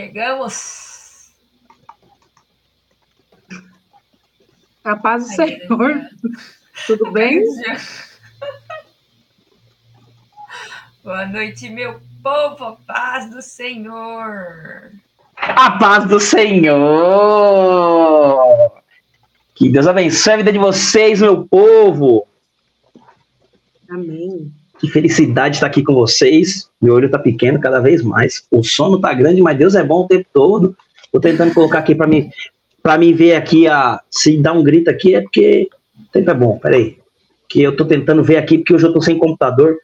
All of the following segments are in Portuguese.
Chegamos. A paz do Senhor. Tudo bem? Boa noite, meu povo. A paz do Senhor. A paz do Senhor. Que Deus abençoe a vida de vocês, meu povo. Amém. Que felicidade estar aqui com vocês. Meu olho está pequeno cada vez mais. O sono está grande, mas Deus é bom o tempo todo. Estou tentando colocar aqui para mim, para mim ver aqui a se dar um grito aqui é porque o tempo é bom. Peraí, que eu estou tentando ver aqui porque hoje eu estou sem computador.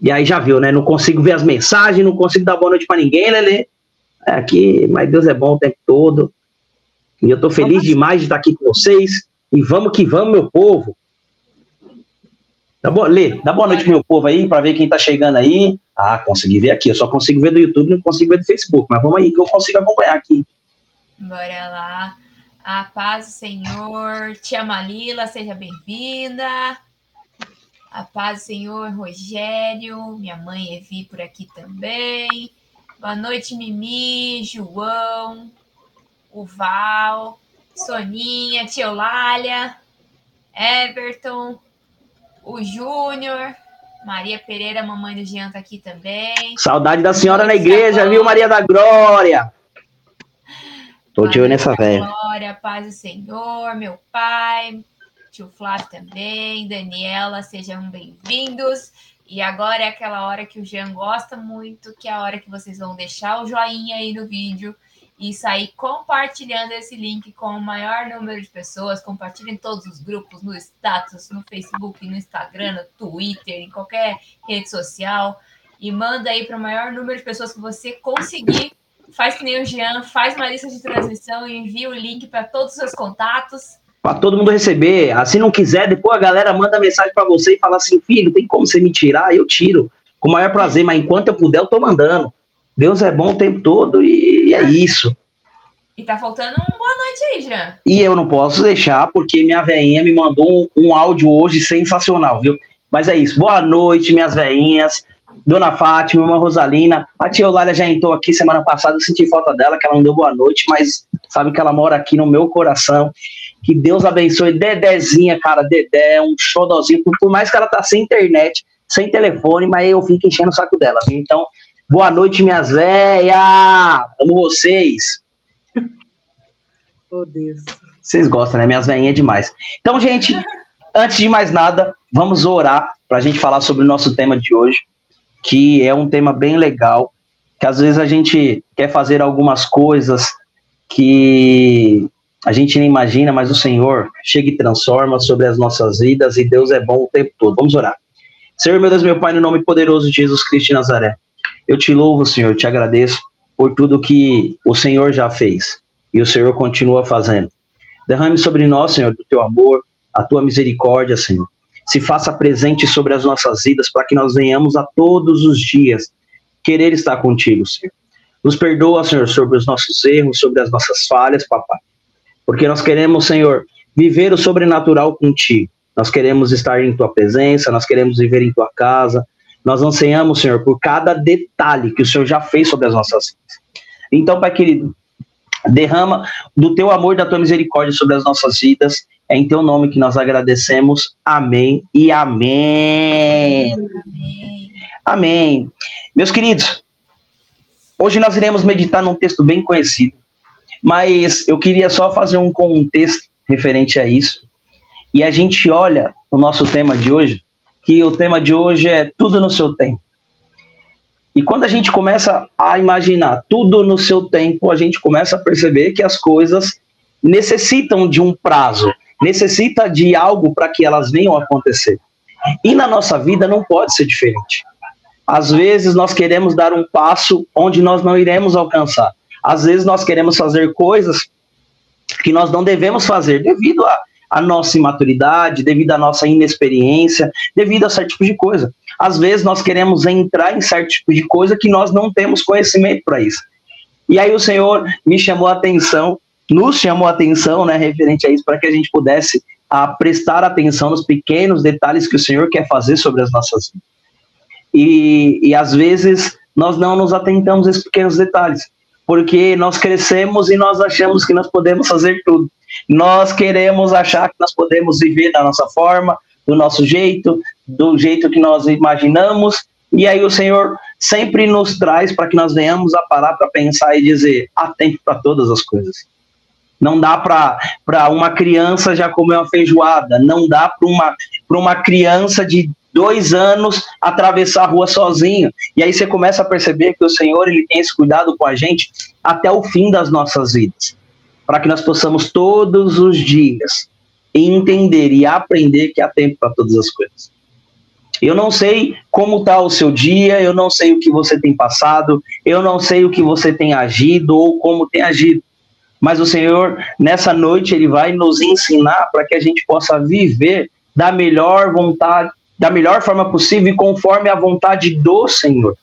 E aí já viu, né? Não consigo ver as mensagens, não consigo dar boa noite para ninguém, Lelê. É aqui, mas Deus é bom o tempo todo. E eu estou feliz demais de estar aqui com vocês. E vamos que vamos, meu povo. Dá boa, Lê, dá boa noite, meu povo aí, para ver quem está chegando aí. Ah, consegui ver aqui. Eu só consigo ver do YouTube, não consigo ver do Facebook. Mas vamos aí, que eu consigo acompanhar aqui. Bora lá. A paz do Senhor. Tia Malila, seja bem-vinda. A paz do Senhor, Rogério. Minha mãe Evi por aqui também. Boa noite, Mimi, João, o Val, Soninha, Tia Eulália, Everton, o Júnior, Maria Pereira, mamãe do Jean tá aqui também. Saudade da senhora na igreja, viu, Maria da Glória? Tô de olho nessa velha. Glória, paz do Senhor, meu pai, tio Flávio também, Daniela, sejam bem-vindos. E agora é aquela hora que o Jean gosta muito, que é a hora que vocês vão deixar o joinha aí no vídeo e sair compartilhando esse link com o maior número de pessoas. Compartilhem em todos os grupos, no status, no Facebook, no Instagram, no Twitter, em qualquer rede social. E manda aí para o maior número de pessoas que você conseguir. Faz que nem o Jean, faz uma lista de transmissão e envia o link para todos os seus contatos. Para todo mundo receber. Se não quiser, depois a galera manda mensagem para você e fala assim: filho, tem como você me tirar? Eu tiro. Com o maior prazer, mas enquanto eu puder, eu tô mandando. Deus é bom o tempo todo e é isso. E tá faltando uma boa noite aí, Jean. E eu não posso deixar, porque minha veinha me mandou um, um áudio hoje sensacional, viu? Mas é isso. Boa noite, minhas veinhas. Dona Fátima, irmã Rosalina. A tia Eulália já entrou aqui semana passada, eu senti falta dela, que ela não deu boa noite, mas sabe que ela mora aqui no meu coração. Que Deus abençoe. Dedezinha, cara, Dedé, um xodózinho. Por, por mais que ela tá sem internet, sem telefone, mas eu fico enchendo o saco dela. Viu? Então, Boa noite, minhas velhas! Amo vocês! Oh, Deus. Vocês gostam, né? Minhas velhinhas é demais. Então, gente, antes de mais nada, vamos orar para a gente falar sobre o nosso tema de hoje, que é um tema bem legal, que às vezes a gente quer fazer algumas coisas que a gente nem imagina, mas o Senhor chega e transforma sobre as nossas vidas e Deus é bom o tempo todo. Vamos orar. Senhor, meu Deus, meu Pai, no nome poderoso de Jesus Cristo de Nazaré. Eu te louvo, Senhor, te agradeço por tudo que o Senhor já fez e o Senhor continua fazendo. Derrame sobre nós, Senhor, do teu amor, a tua misericórdia, Senhor. Se faça presente sobre as nossas vidas para que nós venhamos a todos os dias querer estar contigo, Senhor. Nos perdoa, Senhor, sobre os nossos erros, sobre as nossas falhas, papai. Porque nós queremos, Senhor, viver o sobrenatural contigo. Nós queremos estar em tua presença, nós queremos viver em tua casa, nós ansiamos, Senhor, por cada detalhe que o Senhor já fez sobre as nossas vidas. Então, Pai querido, derrama do teu amor e da tua misericórdia sobre as nossas vidas. É em teu nome que nós agradecemos. Amém e amém. Amém. amém. Meus queridos, hoje nós iremos meditar num texto bem conhecido, mas eu queria só fazer um contexto referente a isso. E a gente olha o nosso tema de hoje que o tema de hoje é tudo no seu tempo. E quando a gente começa a imaginar tudo no seu tempo, a gente começa a perceber que as coisas necessitam de um prazo, necessita de algo para que elas venham a acontecer. E na nossa vida não pode ser diferente. Às vezes nós queremos dar um passo onde nós não iremos alcançar. Às vezes nós queremos fazer coisas que nós não devemos fazer devido a a nossa imaturidade, devido à nossa inexperiência, devido a certo tipo de coisa. Às vezes nós queremos entrar em certo tipo de coisa que nós não temos conhecimento para isso. E aí o Senhor me chamou a atenção, nos chamou a atenção, né, referente a isso, para que a gente pudesse a prestar atenção nos pequenos detalhes que o Senhor quer fazer sobre as nossas vidas. E, e às vezes nós não nos atentamos a esses pequenos detalhes, porque nós crescemos e nós achamos que nós podemos fazer tudo. Nós queremos achar que nós podemos viver da nossa forma, do nosso jeito, do jeito que nós imaginamos, e aí o Senhor sempre nos traz para que nós venhamos a parar para pensar e dizer: há tempo para todas as coisas. Não dá para uma criança já comer uma feijoada, não dá para uma, uma criança de dois anos atravessar a rua sozinho. E aí você começa a perceber que o Senhor ele tem esse cuidado com a gente até o fim das nossas vidas, para que nós possamos todos os dias entender e aprender que há tempo para todas as coisas. Eu não sei como está o seu dia, eu não sei o que você tem passado, eu não sei o que você tem agido ou como tem agido. Mas o Senhor, nessa noite, Ele vai nos ensinar para que a gente possa viver da melhor vontade, da melhor forma possível e conforme a vontade do Senhor.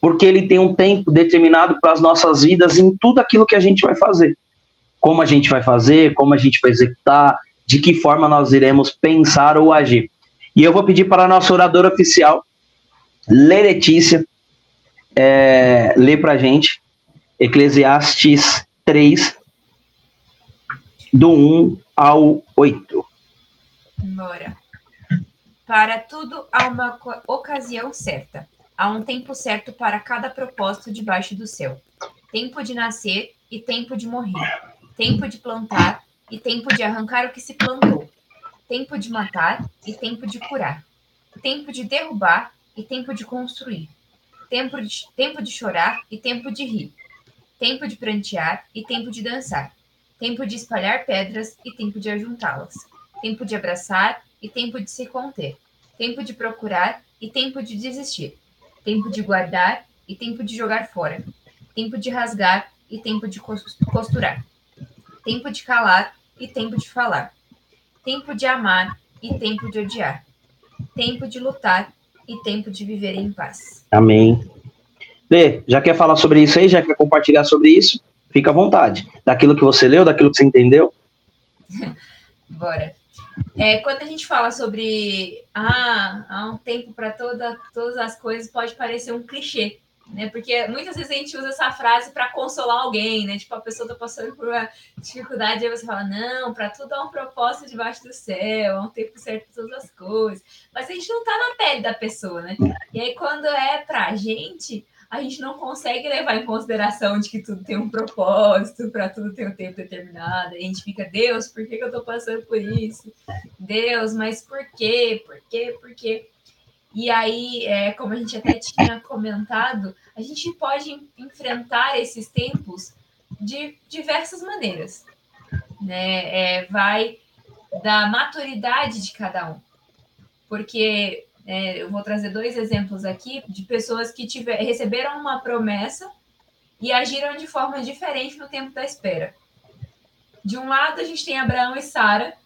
Porque Ele tem um tempo determinado para as nossas vidas em tudo aquilo que a gente vai fazer. Como a gente vai fazer, como a gente vai executar, de que forma nós iremos pensar ou agir. E eu vou pedir para a nossa oradora oficial, Lê Letícia, é, ler para a gente Eclesiastes 3, do 1 ao 8. Bora. Para tudo há uma ocasião certa. Há um tempo certo para cada propósito debaixo do céu. Tempo de nascer e tempo de morrer. Tempo de plantar e tempo de arrancar o que se plantou tempo de matar e tempo de curar, tempo de derrubar e tempo de construir, tempo de, tempo de chorar e tempo de rir, tempo de prantear e tempo de dançar, tempo de espalhar pedras e tempo de ajuntá-las, tempo de abraçar e tempo de se conter, tempo de procurar e tempo de desistir, tempo de guardar e tempo de jogar fora, tempo de rasgar e tempo de costurar, tempo de calar e tempo de falar, tempo de amar e tempo de odiar, tempo de lutar e tempo de viver em paz. Amém. Lê, já quer falar sobre isso aí? Já quer compartilhar sobre isso? Fica à vontade. Daquilo que você leu, daquilo que você entendeu? Bora. É, quando a gente fala sobre ah, há um tempo para toda, todas as coisas, pode parecer um clichê né? Porque muitas vezes a gente usa essa frase para consolar alguém, né? Tipo, a pessoa está passando por uma dificuldade, aí você fala, não, para tudo há um propósito debaixo do céu, há um tempo certo para todas as coisas. Mas a gente não está na pele da pessoa, né? E aí, quando é para a gente, a gente não consegue levar em consideração de que tudo tem um propósito, para tudo ter um tempo determinado. A gente fica, Deus, por que, que eu estou passando por isso? Deus, mas por quê? Por quê? Por quê? E aí, é, como a gente até tinha comentado, a gente pode enfrentar esses tempos de diversas maneiras. Né? É, vai da maturidade de cada um. Porque é, eu vou trazer dois exemplos aqui de pessoas que tiver, receberam uma promessa e agiram de forma diferente no tempo da espera. De um lado, a gente tem Abraão e Sara,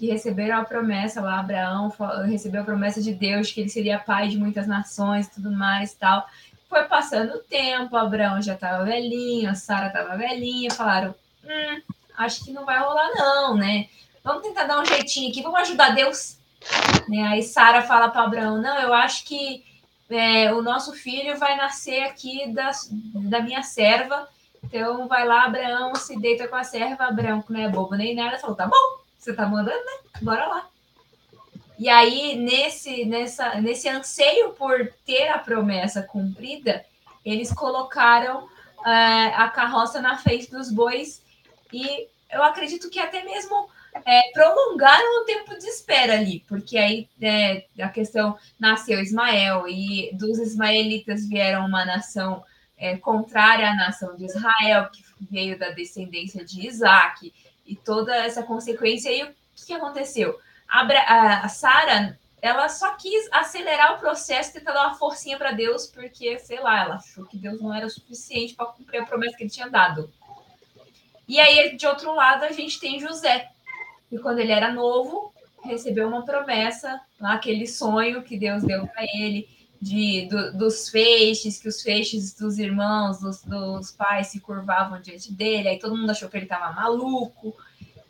que receberam a promessa lá, Abraão recebeu a promessa de Deus que ele seria pai de muitas nações e tudo mais tal. Foi passando o tempo, Abraão já estava velhinho, Sara estava velhinha, falaram: hum, acho que não vai rolar, não, né? Vamos tentar dar um jeitinho aqui, vamos ajudar Deus. Né? Aí Sara fala para Abraão: não, eu acho que é, o nosso filho vai nascer aqui da, da minha serva. Então vai lá, Abraão se deita com a serva. Abraão, que não é bobo nem nada, falou: tá bom você tá mandando, né? Bora lá. E aí, nesse, nessa, nesse anseio por ter a promessa cumprida, eles colocaram uh, a carroça na frente dos bois e eu acredito que até mesmo é, prolongaram o tempo de espera ali, porque aí é, a questão nasceu Ismael e dos ismaelitas vieram uma nação é, contrária à nação de Israel, que veio da descendência de Isaac e toda essa consequência. E o que aconteceu? A, a Sara, ela só quis acelerar o processo, tentar dar uma forcinha para Deus, porque, sei lá, ela achou que Deus não era suficiente para cumprir a promessa que ele tinha dado. E aí, de outro lado, a gente tem José, que quando ele era novo, recebeu uma promessa, aquele sonho que Deus deu para ele, de, do, dos feixes, que os feixes dos irmãos, dos, dos pais se curvavam diante dele, aí todo mundo achou que ele estava maluco,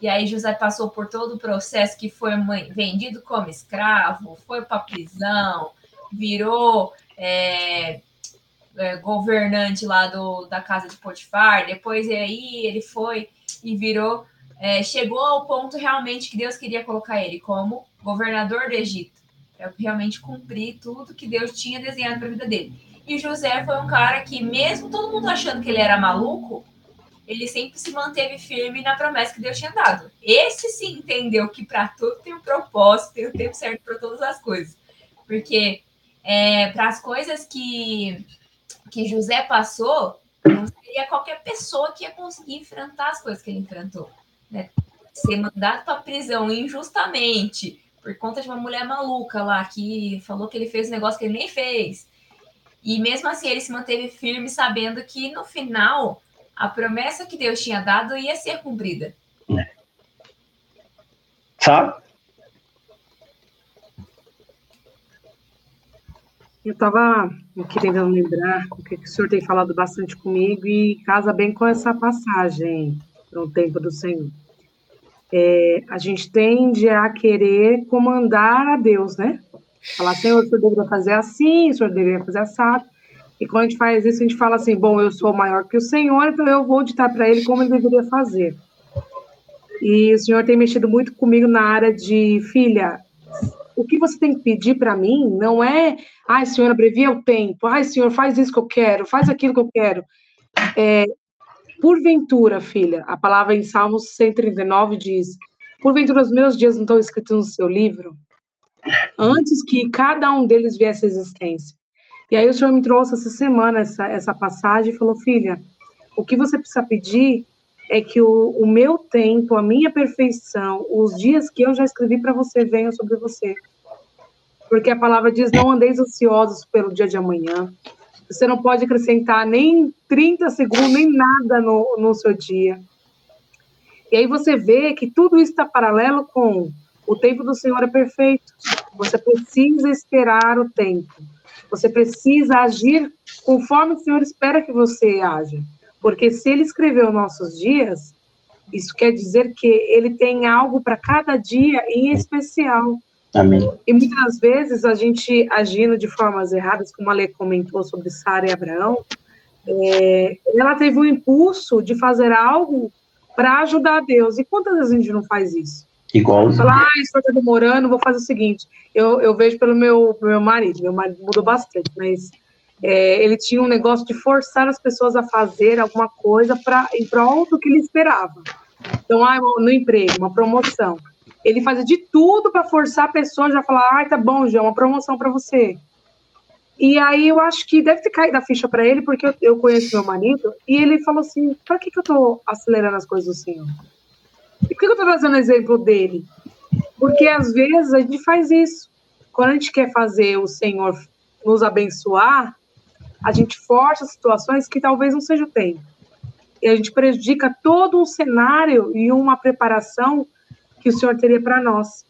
e aí José passou por todo o processo que foi vendido como escravo, foi para prisão, virou é, é, governante lá do, da casa de Potifar, depois aí ele foi e virou, é, chegou ao ponto realmente que Deus queria colocar ele como governador do Egito, para realmente cumprir tudo que Deus tinha desenhado para a vida dele. E José foi um cara que, mesmo todo mundo achando que ele era maluco, ele sempre se manteve firme na promessa que Deus tinha dado. Esse sim entendeu que para tudo tem um propósito, tem o um tempo certo para todas as coisas. Porque é, para as coisas que, que José passou, não seria qualquer pessoa que ia conseguir enfrentar as coisas que ele enfrentou. Né? Ser mandado para prisão injustamente por conta de uma mulher maluca lá que falou que ele fez um negócio que ele nem fez. E mesmo assim ele se manteve firme, sabendo que no final a promessa que Deus tinha dado ia ser cumprida. Sabe? Eu estava aqui tentando lembrar o que o senhor tem falado bastante comigo e casa bem com essa passagem no tempo do Senhor. É, a gente tende a querer comandar a Deus, né? Falar, Senhor, o senhor deveria fazer assim, o senhor deveria fazer assado. E quando a gente faz isso, a gente fala assim: bom, eu sou maior que o Senhor, então eu vou ditar para ele como ele deveria fazer. E o Senhor tem mexido muito comigo na área de filha. O que você tem que pedir para mim não é, ai, Senhor, abrevia o tempo, ai, Senhor, faz isso que eu quero, faz aquilo que eu quero. É, porventura, filha, a palavra em Salmos 139 diz: porventura os meus dias não estão escritos no seu livro? Antes que cada um deles viesse à existência. E aí o senhor me trouxe essa semana essa, essa passagem e falou, filha, o que você precisa pedir é que o, o meu tempo, a minha perfeição, os dias que eu já escrevi para você venham sobre você. Porque a palavra diz, não andeis ansiosos pelo dia de amanhã. Você não pode acrescentar nem 30 segundos, nem nada no, no seu dia. E aí você vê que tudo isso está paralelo com o tempo do Senhor é perfeito. Você precisa esperar o tempo. Você precisa agir conforme o Senhor espera que você haja. Porque se ele escreveu nossos dias, isso quer dizer que ele tem algo para cada dia em especial. Amém. E muitas vezes a gente agindo de formas erradas, como a Lê comentou sobre Sara e Abraão, é, ela teve um impulso de fazer algo para ajudar Deus. E quantas vezes a gente não faz isso? Igual. Falar, ah, isso está demorando, vou fazer o seguinte. Eu, eu vejo pelo meu, meu marido, meu marido mudou bastante, mas é, ele tinha um negócio de forçar as pessoas a fazer alguma coisa pra, em prol do que ele esperava. Então, ah, no emprego, uma promoção. Ele fazia de tudo para forçar a pessoa já falar, ah, tá bom, João, uma promoção para você. E aí eu acho que deve ter caído a ficha para ele, porque eu, eu, conheço meu marido, e ele falou assim: para que, que eu tô acelerando as coisas do Senhor? E por que eu estou trazendo exemplo dele? Porque às vezes a gente faz isso. Quando a gente quer fazer o Senhor nos abençoar, a gente força situações que talvez não seja o tempo. E a gente prejudica todo um cenário e uma preparação que o Senhor teria para nós.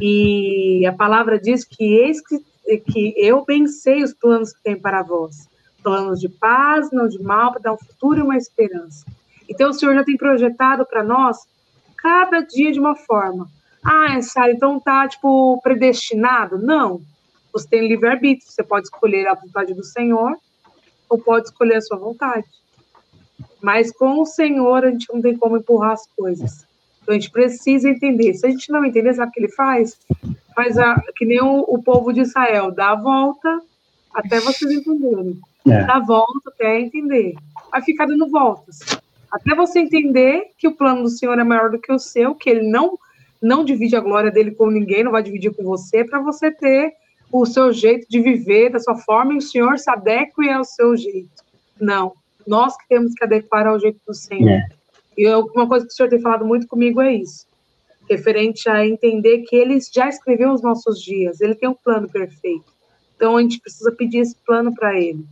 E a palavra diz que eis que, que eu pensei os planos que tem para vós. Planos de paz, não de mal, para dar um futuro e uma esperança. Então, o Senhor já tem projetado para nós cada dia de uma forma. Ah, Sara, então tá, tipo, predestinado? Não. Você tem livre-arbítrio. Você pode escolher a vontade do Senhor ou pode escolher a sua vontade. Mas com o Senhor, a gente não tem como empurrar as coisas. Então, a gente precisa entender. Se a gente não entender, sabe o que ele faz? Faz a, que nem o, o povo de Israel, dá a volta até vocês entenderem. É. Dá a volta até entender. Vai ficar dando voltas. Até você entender que o plano do Senhor é maior do que o seu, que ele não não divide a glória dele com ninguém, não vai dividir com você, para você ter o seu jeito de viver da sua forma e o Senhor se adeque ao seu jeito. Não, nós que temos que adequar ao jeito do Senhor. É. E uma coisa que o Senhor tem falado muito comigo é isso, referente a entender que Ele já escreveu os nossos dias, Ele tem um plano perfeito. Então a gente precisa pedir esse plano para Ele.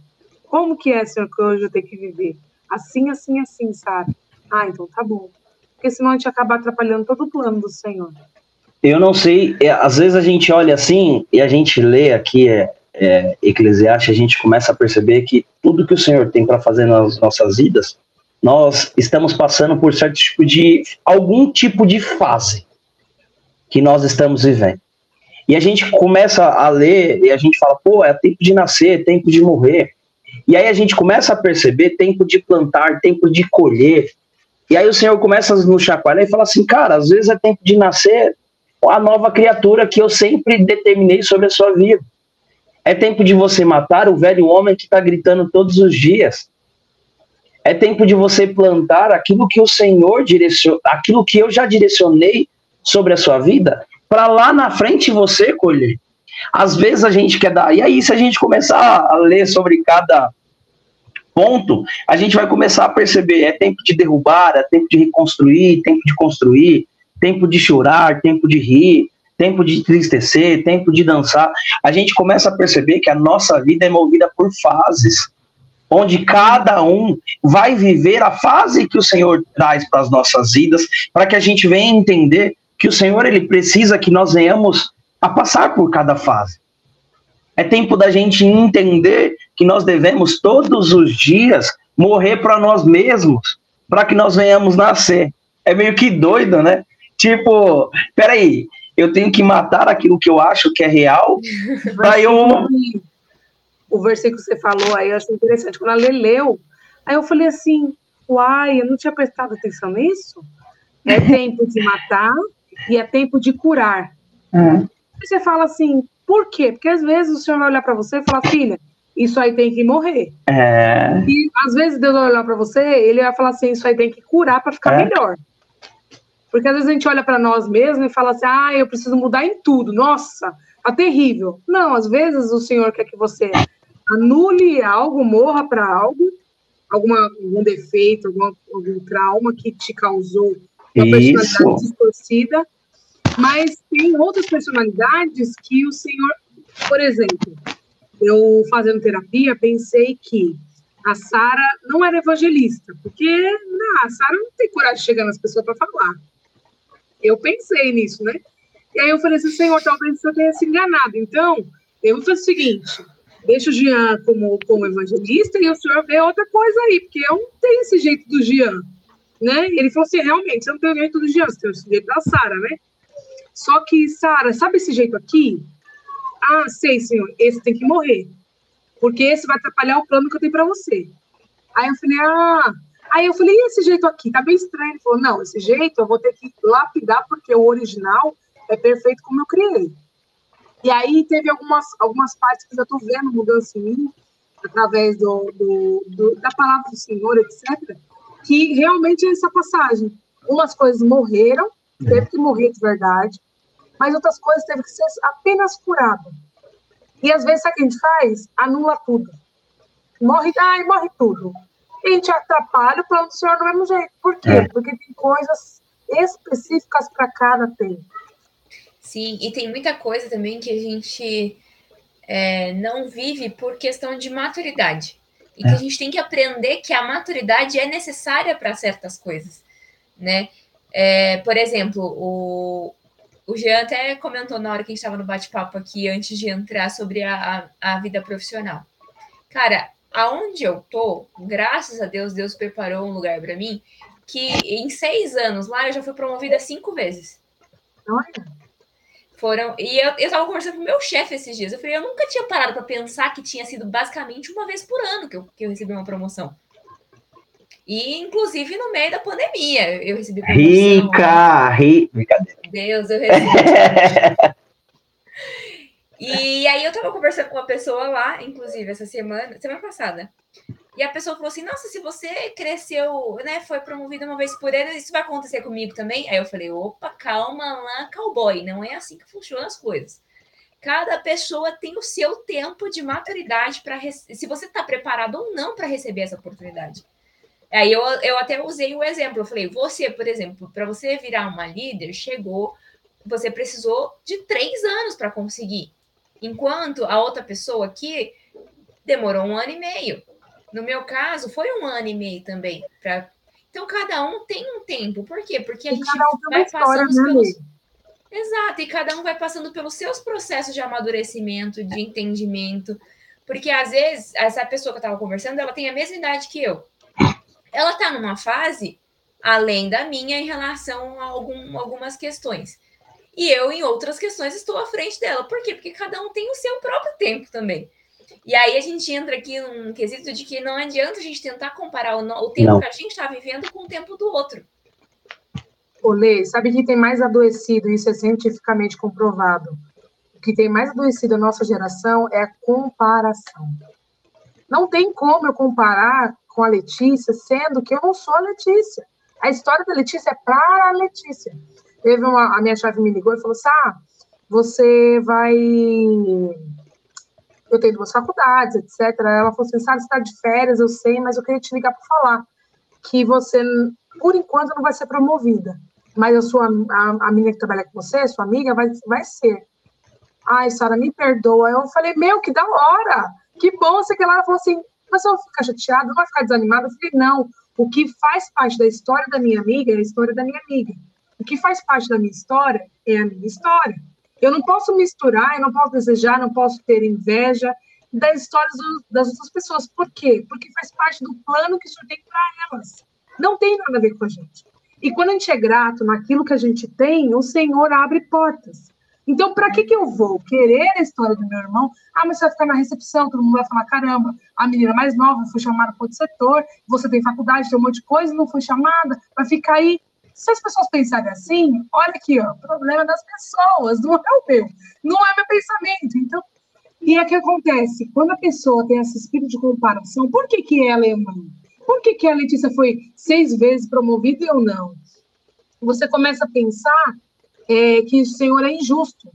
Como que é, Senhor, que hoje eu tenho que viver? assim, assim, assim, sabe? Ah, então tá bom. Porque senão a gente acaba atrapalhando todo o plano do Senhor. Eu não sei, é, às vezes a gente olha assim e a gente lê aqui é, é, Eclesiastes, a gente começa a perceber que tudo que o Senhor tem para fazer nas nossas vidas, nós estamos passando por certo tipo de algum tipo de fase que nós estamos vivendo. E a gente começa a ler e a gente fala, pô, é tempo de nascer, é tempo de morrer. E aí a gente começa a perceber tempo de plantar, tempo de colher. E aí o Senhor começa a nos chacoalhar e fala assim, cara, às vezes é tempo de nascer a nova criatura que eu sempre determinei sobre a sua vida. É tempo de você matar o velho homem que está gritando todos os dias. É tempo de você plantar aquilo que o Senhor direcionou, aquilo que eu já direcionei sobre a sua vida, para lá na frente você colher. Às vezes a gente quer dar. E aí, se a gente começar a ler sobre cada ponto, a gente vai começar a perceber: é tempo de derrubar, é tempo de reconstruir, tempo de construir, tempo de chorar, tempo de rir, tempo de entristecer, tempo de dançar. A gente começa a perceber que a nossa vida é movida por fases onde cada um vai viver a fase que o Senhor traz para as nossas vidas, para que a gente venha entender que o Senhor ele precisa que nós venhamos a passar por cada fase. É tempo da gente entender que nós devemos todos os dias morrer para nós mesmos, para que nós venhamos nascer. É meio que doido, né? Tipo, peraí, eu tenho que matar aquilo que eu acho que é real, para eu o versículo que você falou aí, eu achei interessante. Quando a Lê leu, aí eu falei assim, uai, eu não tinha prestado atenção nisso. É tempo de matar e é tempo de curar. É. Você fala assim, por quê? Porque às vezes o Senhor vai olhar para você e falar, filha, isso aí tem que morrer. É. E às vezes Deus vai olhar para você, ele vai falar assim, isso aí tem que curar para ficar é. melhor. Porque às vezes a gente olha para nós mesmos e fala assim, ah, eu preciso mudar em tudo. Nossa, tá terrível. Não, às vezes o Senhor quer que você anule algo, morra para algo, alguma, algum defeito, algum, algum trauma que te causou uma Isso. personalidade distorcida. Mas tem outras personalidades que o Senhor, por exemplo, eu fazendo terapia, pensei que a Sara não era evangelista, porque não, a Sara não tem coragem de chegar nas pessoas para falar. Eu pensei nisso, né? E aí eu falei assim, Senhor, talvez você tenha se enganado. Então, eu vou fazer o seguinte: deixa o Jean como, como evangelista e o senhor vê outra coisa aí, porque eu não tenho esse jeito do Jean, né? Ele falou assim, realmente, você não tem o jeito do Jean, você tem o jeito da Sara, né? Só que, Sara, sabe esse jeito aqui? Ah, sei, senhor, esse tem que morrer, porque esse vai atrapalhar o plano que eu tenho para você. Aí eu falei, ah... Aí eu falei, e esse jeito aqui? Tá bem estranho. Ele falou, não, esse jeito eu vou ter que lapidar, porque o original é perfeito como eu criei. E aí teve algumas, algumas partes que eu já estou vendo mudança em mim, através do, do, do, da palavra do Senhor, etc., que realmente é essa passagem. Umas coisas morreram, teve que morrer de verdade, mas outras coisas teve que ser apenas curado. E às vezes, sabe o que a gente faz? Anula tudo. Morre, ai, morre tudo. E a gente atrapalha o plano do Senhor do mesmo jeito. Por quê? É. Porque tem coisas específicas para cada tempo. Sim, e tem muita coisa também que a gente é, não vive por questão de maturidade. E é. que a gente tem que aprender que a maturidade é necessária para certas coisas, né? É, por exemplo, o, o Jean até comentou na hora que a gente estava no bate-papo aqui, antes de entrar, sobre a, a, a vida profissional. Cara, aonde eu tô, graças a Deus, Deus preparou um lugar para mim que em seis anos lá eu já fui promovida cinco vezes. Olha. Foram. E eu, eu tava conversando com o meu chefe esses dias. Eu falei, eu nunca tinha parado para pensar que tinha sido basicamente uma vez por ano que eu, que eu recebi uma promoção. E, inclusive, no meio da pandemia, eu recebi promoção. Rica! Rica! Deus, eu recebi. e aí eu tava conversando com uma pessoa lá, inclusive, essa semana, semana passada. E a pessoa falou assim: Nossa, se você cresceu, né, foi promovida uma vez por ano, isso vai acontecer comigo também? Aí eu falei: Opa, calma lá, cowboy, não é assim que funcionam as coisas. Cada pessoa tem o seu tempo de maturidade para se você está preparado ou não para receber essa oportunidade. Aí eu, eu até usei o exemplo, eu falei, você, por exemplo, para você virar uma líder, chegou, você precisou de três anos para conseguir. Enquanto a outra pessoa aqui demorou um ano e meio. No meu caso, foi um ano e meio também. Pra... Então, cada um tem um tempo. Por quê? Porque a e gente um vai passando né, pelos. Exato, e cada um vai passando pelos seus processos de amadurecimento, de entendimento. Porque às vezes, essa pessoa que eu estava conversando, ela tem a mesma idade que eu. Ela está numa fase além da minha em relação a algum, algumas questões. e eu, em outras questões, estou à frente dela. Por quê? Porque cada um tem o seu próprio tempo também. E aí a gente entra aqui num quesito de que não adianta a gente tentar comparar o, o tempo não. que a gente está vivendo com o tempo do outro. Olê, sabe que tem mais adoecido, isso é cientificamente comprovado. O que tem mais adoecido a nossa geração é a comparação. Não tem como eu comparar com a Letícia, sendo que eu não sou a Letícia. A história da Letícia é para a Letícia. Teve uma, a minha chefe me ligou e falou assim: ah, você vai. Eu tenho duas faculdades, etc. Ela falou assim: sabe, você está de férias, eu sei, mas eu queria te ligar para falar que você, por enquanto, não vai ser promovida. Mas a sua a, a menina que trabalha com você, sua amiga, vai, vai ser. Ai, Sara, me perdoa. Eu falei, meu, que da hora! Que bom, você que. Ela falou assim, mas você vai ficar chateada, não vai ficar desanimada? Eu falei, não. O que faz parte da história da minha amiga é a história da minha amiga. O que faz parte da minha história é a minha história. Eu não posso misturar, eu não posso desejar, não posso ter inveja das histórias das outras pessoas. Por quê? Porque faz parte do plano que o Senhor tem para elas. Não tem nada a ver com a gente. E quando a gente é grato naquilo que a gente tem, o Senhor abre portas. Então, para que, que eu vou querer a história do meu irmão? Ah, mas você vai ficar na recepção, todo mundo vai falar: caramba, a menina mais nova foi chamada para outro setor, você tem faculdade, tem um monte de coisa, não foi chamada, vai ficar aí se as pessoas pensarem assim, olha aqui, ó, problema das pessoas, não é o meu, não é meu pensamento. Então, e é que acontece, quando a pessoa tem esse espírito de comparação, por que, que ela é mãe? Por que, que a Letícia foi seis vezes promovida e eu não? Você começa a pensar é, que o Senhor é injusto.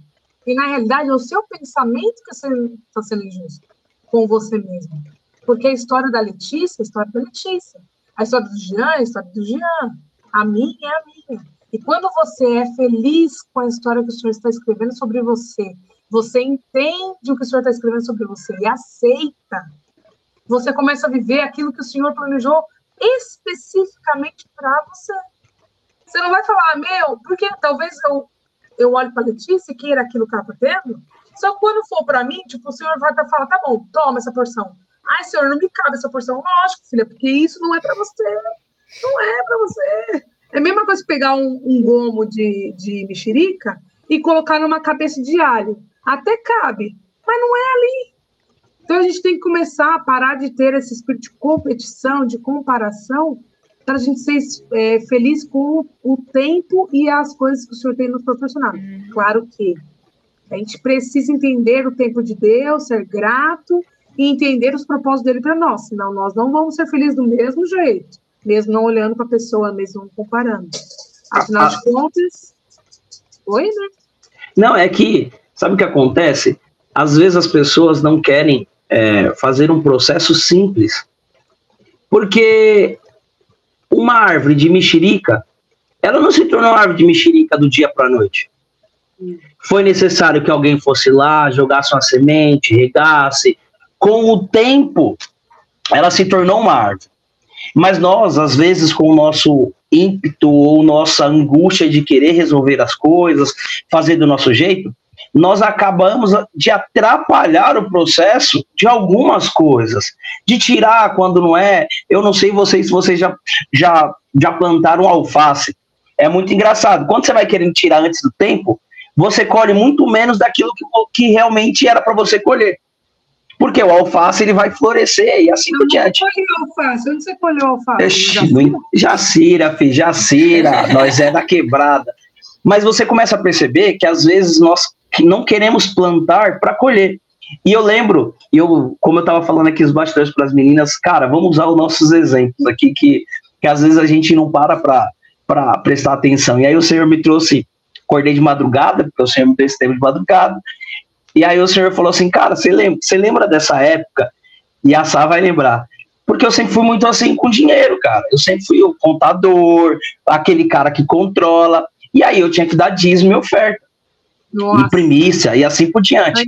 E, na realidade, é o seu pensamento que está sendo injusto com você mesmo. Porque a história da Letícia é a história da Letícia. A história do Jean é a história do Jean. A minha é a minha. E quando você é feliz com a história que o Senhor está escrevendo sobre você, você entende o que o Senhor está escrevendo sobre você e aceita, você começa a viver aquilo que o Senhor planejou especificamente para você. Você não vai falar, meu, porque talvez eu, eu olhe para a Letícia e queira aquilo que ela está tendo, só quando for para mim, tipo, o Senhor vai falar, tá bom, toma essa porção. Ai, Senhor, não me cabe essa porção. Lógico, filha, porque isso não é para você. Não é para você. É a mesma coisa que pegar um, um gomo de, de mexerica e colocar numa cabeça de alho. Até cabe, mas não é ali. Então a gente tem que começar a parar de ter esse espírito de competição, de comparação, para a gente ser é, feliz com o, o, tempo e as coisas que o Senhor tem nos proporcionado. Uhum. Claro que a gente precisa entender o tempo de Deus, ser grato e entender os propósitos dele para nós, senão nós não vamos ser felizes do mesmo jeito mesmo não olhando para a pessoa, mesmo não comparando. Afinal de contas, oi, né? Não, é que, sabe o que acontece? Às vezes as pessoas não querem é, fazer um processo simples, porque uma árvore de mexerica, ela não se tornou uma árvore de mexerica do dia para a noite. Foi necessário que alguém fosse lá, jogasse uma semente, regasse. Com o tempo, ela se tornou uma árvore. Mas nós, às vezes, com o nosso ímpeto ou nossa angústia de querer resolver as coisas, fazer do nosso jeito, nós acabamos de atrapalhar o processo de algumas coisas, de tirar quando não é. Eu não sei vocês se vocês já, já, já plantaram alface. É muito engraçado. Quando você vai querendo tirar antes do tempo, você colhe muito menos daquilo que, que realmente era para você colher. Porque o alface ele vai florescer e assim por diante. alface? Onde você colheu alface? Jacira, Jacira, filho, Jacira, nós é da quebrada. Mas você começa a perceber que às vezes nós não queremos plantar para colher. E eu lembro, eu, como eu estava falando aqui os bastidores para as meninas, cara, vamos usar os nossos exemplos aqui, que, que às vezes a gente não para para prestar atenção. E aí o Senhor me trouxe, acordei de madrugada, porque o Senhor me deu esse tempo de madrugada, e aí o senhor falou assim, cara, você lembra, você lembra dessa época? E a Sá vai lembrar. Porque eu sempre fui muito assim com dinheiro, cara. Eu sempre fui o contador, aquele cara que controla. E aí eu tinha que dar dízimo e oferta. Nossa. E primícia, e assim por diante. Ai,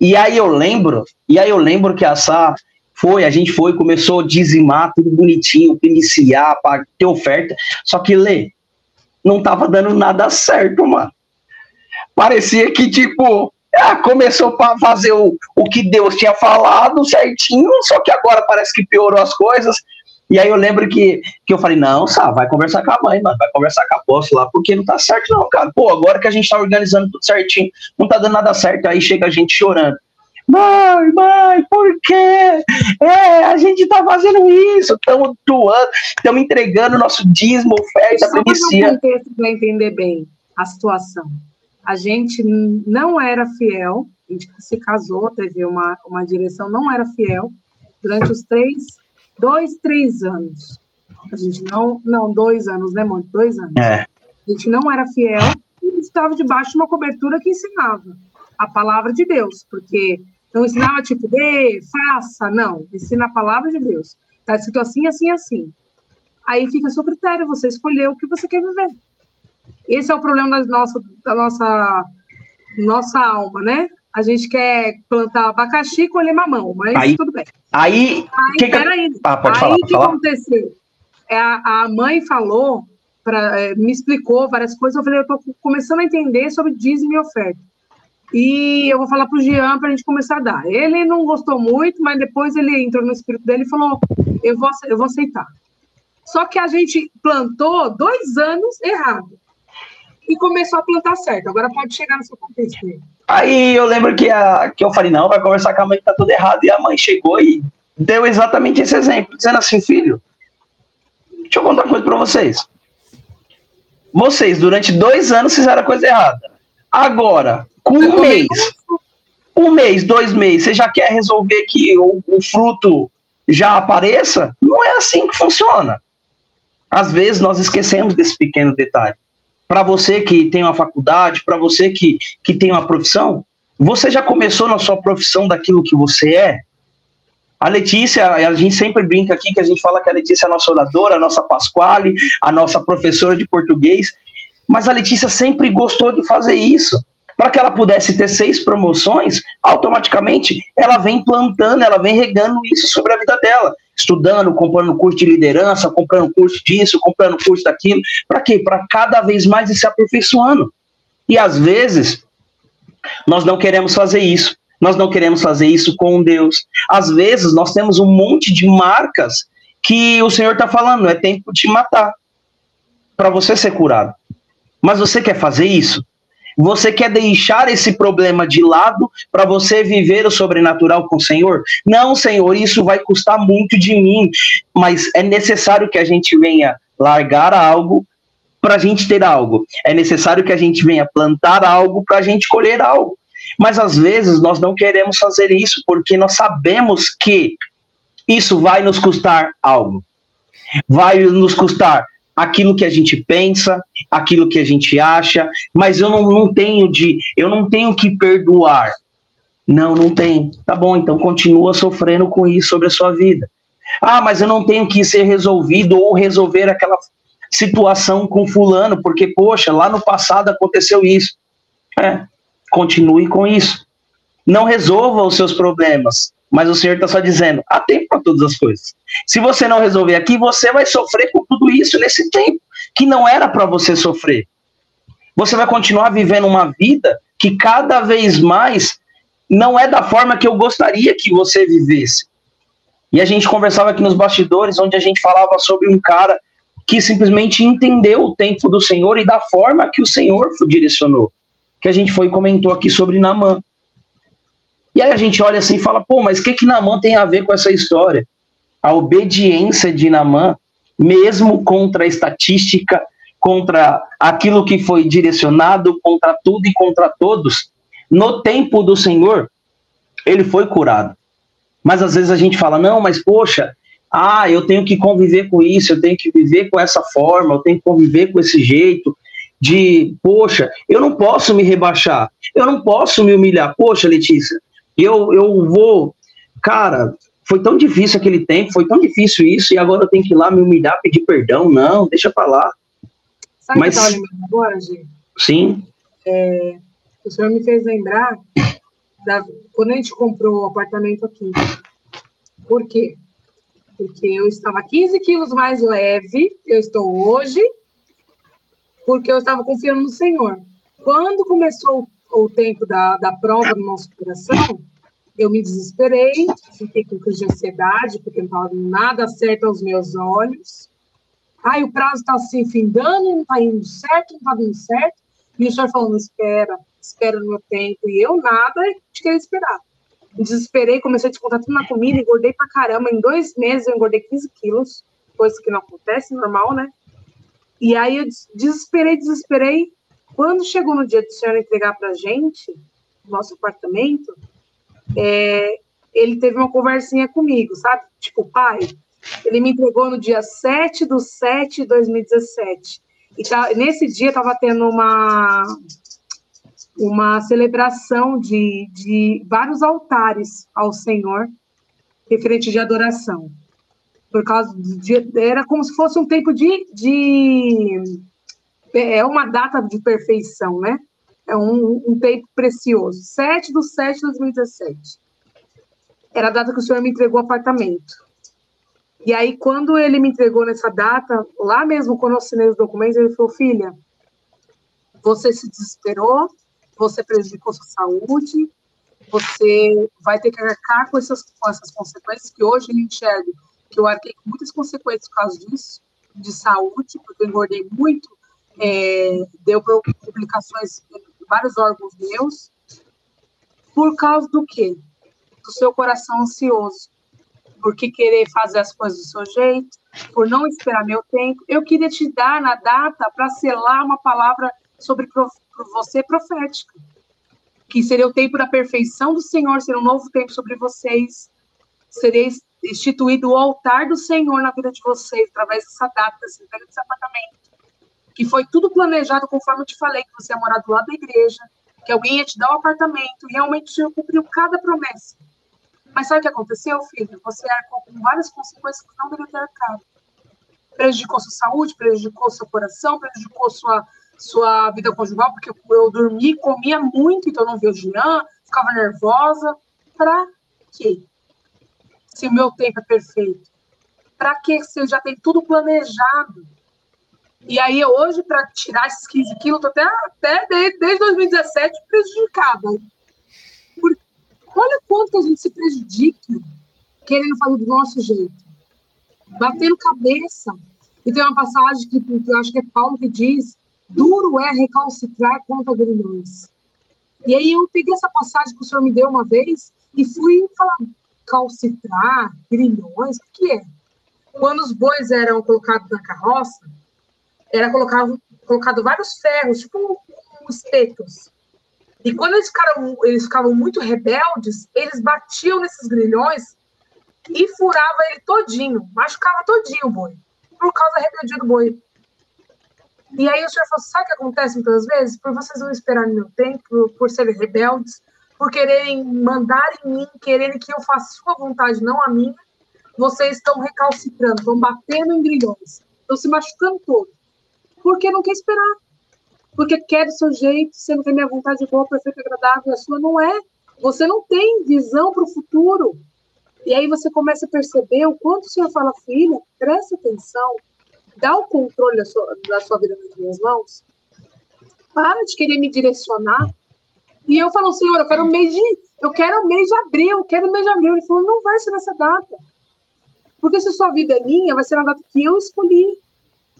e aí eu lembro, e aí eu lembro que a Sá foi, a gente foi, começou a dizimar tudo bonitinho, primiciar, para ter oferta. Só que, Lê, não tava dando nada certo, mano. Parecia que, tipo, ah, começou para fazer o, o que Deus tinha falado certinho, só que agora parece que piorou as coisas. E aí eu lembro que, que eu falei, não, Sá, vai conversar com a mãe, mano, vai conversar com a apóstola lá, porque não tá certo não, cara. Pô, agora que a gente tá organizando tudo certinho, não tá dando nada certo, aí chega a gente chorando. Mãe, mãe, por quê? É, a gente tá fazendo isso, estamos doando, estamos entregando nosso dízimo, oferta, primicia. Só para entender bem a situação. A gente não era fiel, a gente se casou, teve uma, uma direção, não era fiel durante os três, dois, três anos. A gente não, não, dois anos, né, mano? Dois anos. É. A gente não era fiel e estava debaixo de uma cobertura que ensinava a palavra de Deus, porque não ensinava tipo, dê, faça, não. Ensina a palavra de Deus. Está escrito assim, assim, assim. Aí fica a seu critério, você escolher o que você quer viver. Esse é o problema da nossa, da nossa, nossa alma, né? A gente quer plantar abacaxi e colher mamão, mas aí, tudo bem. Aí, aí que peraí. Ah, pode aí falar, que falar? aconteceu? É, a, a mãe falou, pra, é, me explicou várias coisas, eu falei, eu tô começando a entender sobre dízimo e oferta. E eu vou falar para o Jean para a gente começar a dar. Ele não gostou muito, mas depois ele entrou no espírito dele e falou: eu vou, eu vou aceitar. Só que a gente plantou dois anos errado. E começou a plantar certo. Agora pode chegar no seu contexto. Aí eu lembro que, a, que eu falei: não, vai conversar com a mãe que tá tudo errado. E a mãe chegou e deu exatamente esse exemplo, dizendo assim: filho, deixa eu contar uma coisa para vocês. Vocês, durante dois anos, fizeram a coisa errada. Agora, com um mês, um mês, dois meses, você já quer resolver que o, o fruto já apareça? Não é assim que funciona. Às vezes nós esquecemos desse pequeno detalhe. Para você que tem uma faculdade, para você que, que tem uma profissão, você já começou na sua profissão daquilo que você é? A Letícia, a gente sempre brinca aqui que a gente fala que a Letícia é a nossa oradora, a nossa Pasquale, a nossa professora de português, mas a Letícia sempre gostou de fazer isso para que ela pudesse ter seis promoções, automaticamente ela vem plantando, ela vem regando isso sobre a vida dela, estudando, comprando curso de liderança, comprando curso disso, comprando curso daquilo, para quê? Para cada vez mais ir se aperfeiçoando. E às vezes nós não queremos fazer isso. Nós não queremos fazer isso com Deus. Às vezes nós temos um monte de marcas que o Senhor está falando, é tempo de matar para você ser curado. Mas você quer fazer isso? Você quer deixar esse problema de lado para você viver o sobrenatural com o Senhor? Não, Senhor, isso vai custar muito de mim, mas é necessário que a gente venha largar algo para a gente ter algo. É necessário que a gente venha plantar algo para a gente colher algo. Mas às vezes nós não queremos fazer isso porque nós sabemos que isso vai nos custar algo. Vai nos custar aquilo que a gente pensa, aquilo que a gente acha, mas eu não, não tenho de, eu não tenho que perdoar. Não, não tem. Tá bom, então continua sofrendo com isso sobre a sua vida. Ah, mas eu não tenho que ser resolvido ou resolver aquela situação com fulano, porque poxa, lá no passado aconteceu isso. É, continue com isso. Não resolva os seus problemas, mas o Senhor está só dizendo: há tempo para todas as coisas. Se você não resolver aqui, você vai sofrer com tudo isso nesse tempo que não era para você sofrer. Você vai continuar vivendo uma vida que cada vez mais não é da forma que eu gostaria que você vivesse. E a gente conversava aqui nos bastidores, onde a gente falava sobre um cara que simplesmente entendeu o tempo do Senhor e da forma que o Senhor direcionou. Que a gente foi comentou aqui sobre Namã. E aí a gente olha assim e fala, pô, mas o que que Namã tem a ver com essa história? A obediência de Namã, mesmo contra a estatística, contra aquilo que foi direcionado, contra tudo e contra todos, no tempo do Senhor, ele foi curado. Mas às vezes a gente fala, não, mas poxa, ah, eu tenho que conviver com isso, eu tenho que viver com essa forma, eu tenho que conviver com esse jeito de, poxa, eu não posso me rebaixar, eu não posso me humilhar. Poxa, Letícia, eu, eu vou. Cara, foi tão difícil aquele tempo, foi tão difícil isso, e agora eu tenho que ir lá me humilhar, pedir perdão. Não, deixa pra lá. Sabe Mas, que eu lembrando agora, Gê? Sim. É, o senhor me fez lembrar da, quando a gente comprou o apartamento aqui. Por quê? Porque eu estava 15 quilos mais leve, eu estou hoje, porque eu estava confiando no Senhor. Quando começou o tempo da, da prova no nosso coração, eu me desesperei, fiquei com crise de ansiedade, porque não estava nada certo aos meus olhos. Ai, o prazo está se findando, não está indo certo, não está dando certo. E o senhor falando, espera, espera no meu tempo. E eu nada de querer esperar. Me desesperei, comecei a descontar tudo na comida, engordei pra caramba. Em dois meses eu engordei 15 quilos, coisa que não acontece, normal, né? E aí eu desesperei, desesperei. Quando chegou no dia do senhor entregar pra gente, nosso apartamento, é, ele teve uma conversinha comigo, sabe? Tipo, pai, ele me entregou no dia 7 de 7 de 2017. E tá, nesse dia estava tendo uma, uma celebração de, de vários altares ao Senhor, referente de adoração. Por causa de, era como se fosse um tempo de, de é uma data de perfeição, né? É um, um tempo precioso. 7 de 7 de 2017. Era a data que o senhor me entregou o apartamento. E aí, quando ele me entregou nessa data, lá mesmo, quando eu assinei os documentos, ele falou: Filha, você se desesperou, você prejudicou sua saúde, você vai ter que arcar com essas, com essas consequências, que hoje eu enxergo que eu arquei com muitas consequências por causa disso, de saúde, porque eu engordei muito, é, deu complicações em vários órgãos meus, por causa do quê? Do seu coração ansioso. Por que querer fazer as coisas do seu jeito, por não esperar meu tempo. Eu queria te dar na data para selar uma palavra sobre você profética, que seria o tempo da perfeição do Senhor, seria um novo tempo sobre vocês, seria instituído o altar do Senhor na vida de vocês, através dessa data, desse apartamento, que foi tudo planejado conforme eu te falei, que você ia morar do lado da igreja, que alguém ia te dar o um apartamento, e realmente o Senhor cumpriu cada promessa. Mas sabe o que aconteceu, filho? Você arcou com várias consequências que não deveria ter arcado. Prejudicou sua saúde, prejudicou seu coração, prejudicou sua, sua vida conjugal, porque eu dormi, comia muito, então não via o Jean, ficava nervosa. Pra quê? Se o meu tempo é perfeito. Pra quê? Se já tenho tudo planejado. E aí, hoje, para tirar esses 15 quilos, tô até, até desde, desde 2017 prejudicada. Olha quanto a gente se prejudica querendo fazer do nosso jeito, batendo cabeça. E tem uma passagem que, que eu acho que é Paulo que diz: duro é recalcitrar contra grilhões. E aí eu peguei essa passagem que o senhor me deu uma vez e fui falar: calcitrar, grilhões, o que é? Quando os bois eram colocados na carroça, era colocado, colocado vários ferros, tipo espetos. E quando eles ficaram, eles ficavam muito rebeldes, eles batiam nesses grilhões e furavam ele todinho, machucava todinho o boi, por causa da rebeldia do boi. E aí o senhor falou, sabe o que acontece muitas vezes? Por vocês não esperarem meu tempo, por, por serem rebeldes, por quererem mandar em mim, quererem que eu faça sua vontade, não a minha, vocês estão recalcitrando, estão batendo em grilhões, estão se machucando todo. Porque não quer esperar porque quer do seu jeito, você não tem minha vontade boa, perfeita, agradável, a sua não é. Você não tem visão para o futuro. E aí você começa a perceber o quanto o Senhor fala, filha, presta atenção, dá o controle da sua, da sua vida nas minhas mãos, para de querer me direcionar. E eu falo, Senhor, eu quero o mês de, eu quero o mês de abril, eu quero o mês de abril. Ele falou, não vai ser nessa data. Porque se sua vida é minha, vai ser na data que eu escolhi.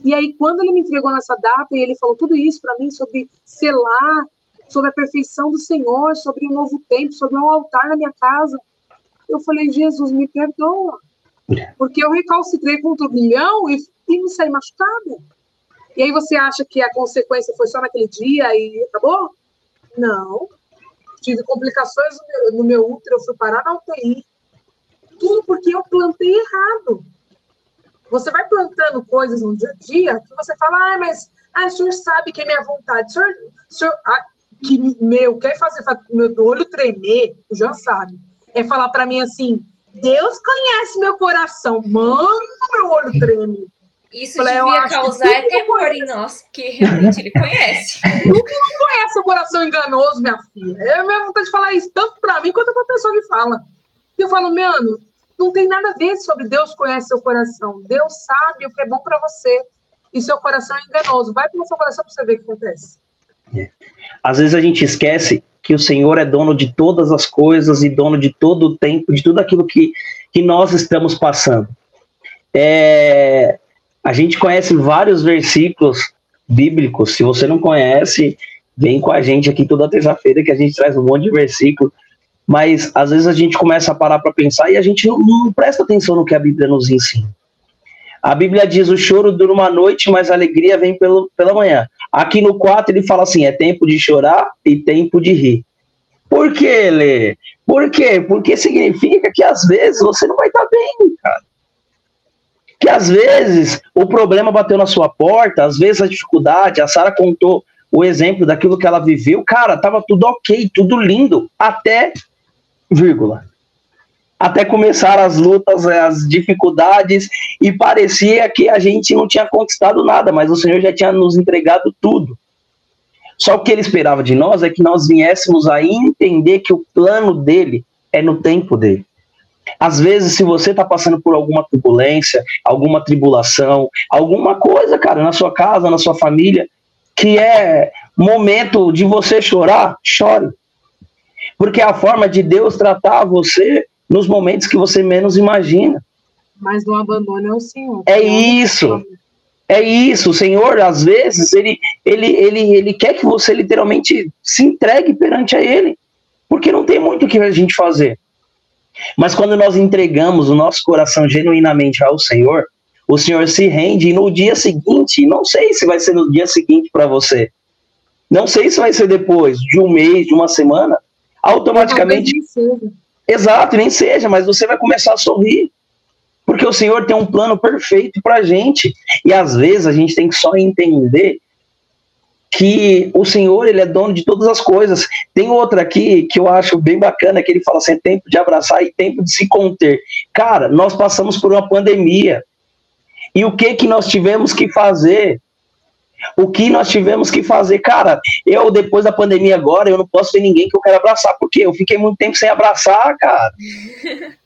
E aí, quando ele me entregou nessa data, e ele falou tudo isso para mim sobre selar, sobre a perfeição do Senhor, sobre um novo tempo, sobre um altar na minha casa, eu falei, Jesus, me perdoa. Porque eu recalcitrei com o turbilhão e, e me saí machucada. E aí você acha que a consequência foi só naquele dia e acabou? Não. Tive complicações no meu, no meu útero, eu fui parar na UTI. Tudo porque eu plantei errado. Você vai plantando coisas no dia a dia que você fala, ah, mas ah, o senhor sabe que é minha vontade. O senhor, o senhor ah, que meu, quer fazer meu olho tremer, já sabe. É falar para mim assim, Deus conhece meu coração, mano, meu olho treme. Isso Falei, devia causar temor em nós, porque realmente ele conhece. Ele não conhece o coração enganoso, minha filha. É a minha vontade de falar isso tanto para mim quanto para a pessoa que fala. Eu falo, mano, não tem nada a ver sobre Deus conhece seu coração. Deus sabe o que é bom para você. E seu coração é enganoso. Vai para o seu coração para você ver o que acontece. É. Às vezes a gente esquece que o Senhor é dono de todas as coisas e dono de todo o tempo, de tudo aquilo que, que nós estamos passando. É, a gente conhece vários versículos bíblicos. Se você não conhece, vem com a gente aqui toda terça-feira que a gente traz um monte de versículo. Mas às vezes a gente começa a parar para pensar e a gente não, não presta atenção no que a Bíblia nos ensina. A Bíblia diz: o choro dura uma noite, mas a alegria vem pelo, pela manhã. Aqui no 4 ele fala assim: é tempo de chorar e tempo de rir. Por que, Lê? Por quê? Porque significa que às vezes você não vai estar tá bem, cara. Que às vezes o problema bateu na sua porta, às vezes a dificuldade, a Sara contou o exemplo daquilo que ela viveu, cara, tava tudo ok, tudo lindo, até vírgula até começar as lutas, as dificuldades, e parecia que a gente não tinha conquistado nada, mas o Senhor já tinha nos entregado tudo. Só o que ele esperava de nós é que nós viéssemos a entender que o plano dele é no tempo dele. Às vezes, se você está passando por alguma turbulência, alguma tribulação, alguma coisa, cara, na sua casa, na sua família, que é momento de você chorar, chore. Porque a forma de Deus tratar você nos momentos que você menos imagina. Mas não abandone o Senhor. É isso. É isso. O Senhor, às vezes, ele, ele, ele, ele quer que você literalmente se entregue perante a Ele. Porque não tem muito o que a gente fazer. Mas quando nós entregamos o nosso coração genuinamente ao Senhor, o Senhor se rende e no dia seguinte, não sei se vai ser no dia seguinte para você, não sei se vai ser depois de um mês, de uma semana, automaticamente. Exato, nem seja, mas você vai começar a sorrir. Porque o Senhor tem um plano perfeito para a gente. E às vezes a gente tem que só entender que o Senhor ele é dono de todas as coisas. Tem outra aqui que eu acho bem bacana, que ele fala assim, é tempo de abraçar e tempo de se conter. Cara, nós passamos por uma pandemia. E o que que nós tivemos que fazer? O que nós tivemos que fazer. Cara, eu, depois da pandemia agora, eu não posso ver ninguém que eu quero abraçar, porque eu fiquei muito tempo sem abraçar, cara.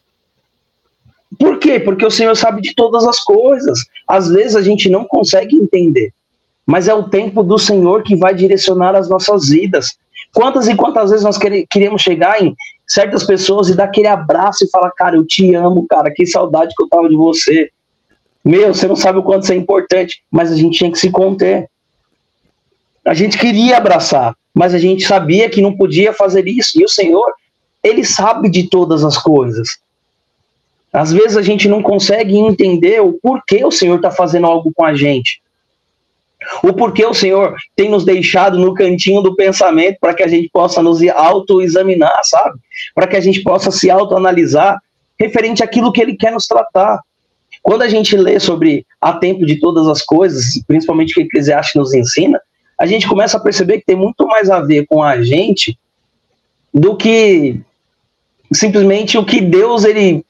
Por quê? Porque o Senhor sabe de todas as coisas. Às vezes a gente não consegue entender, mas é o tempo do Senhor que vai direcionar as nossas vidas. Quantas e quantas vezes nós queríamos chegar em certas pessoas e dar aquele abraço e falar, cara, eu te amo, cara, que saudade que eu tava de você. Meu, você não sabe o quanto isso é importante, mas a gente tinha que se conter. A gente queria abraçar, mas a gente sabia que não podia fazer isso. E o Senhor, Ele sabe de todas as coisas. Às vezes a gente não consegue entender o porquê o Senhor está fazendo algo com a gente. O porquê o Senhor tem nos deixado no cantinho do pensamento para que a gente possa nos autoexaminar, sabe? Para que a gente possa se autoanalisar referente àquilo que Ele quer nos tratar. Quando a gente lê sobre a tempo de todas as coisas, principalmente o que Eclesiastes nos ensina, a gente começa a perceber que tem muito mais a ver com a gente do que simplesmente o que Deus ele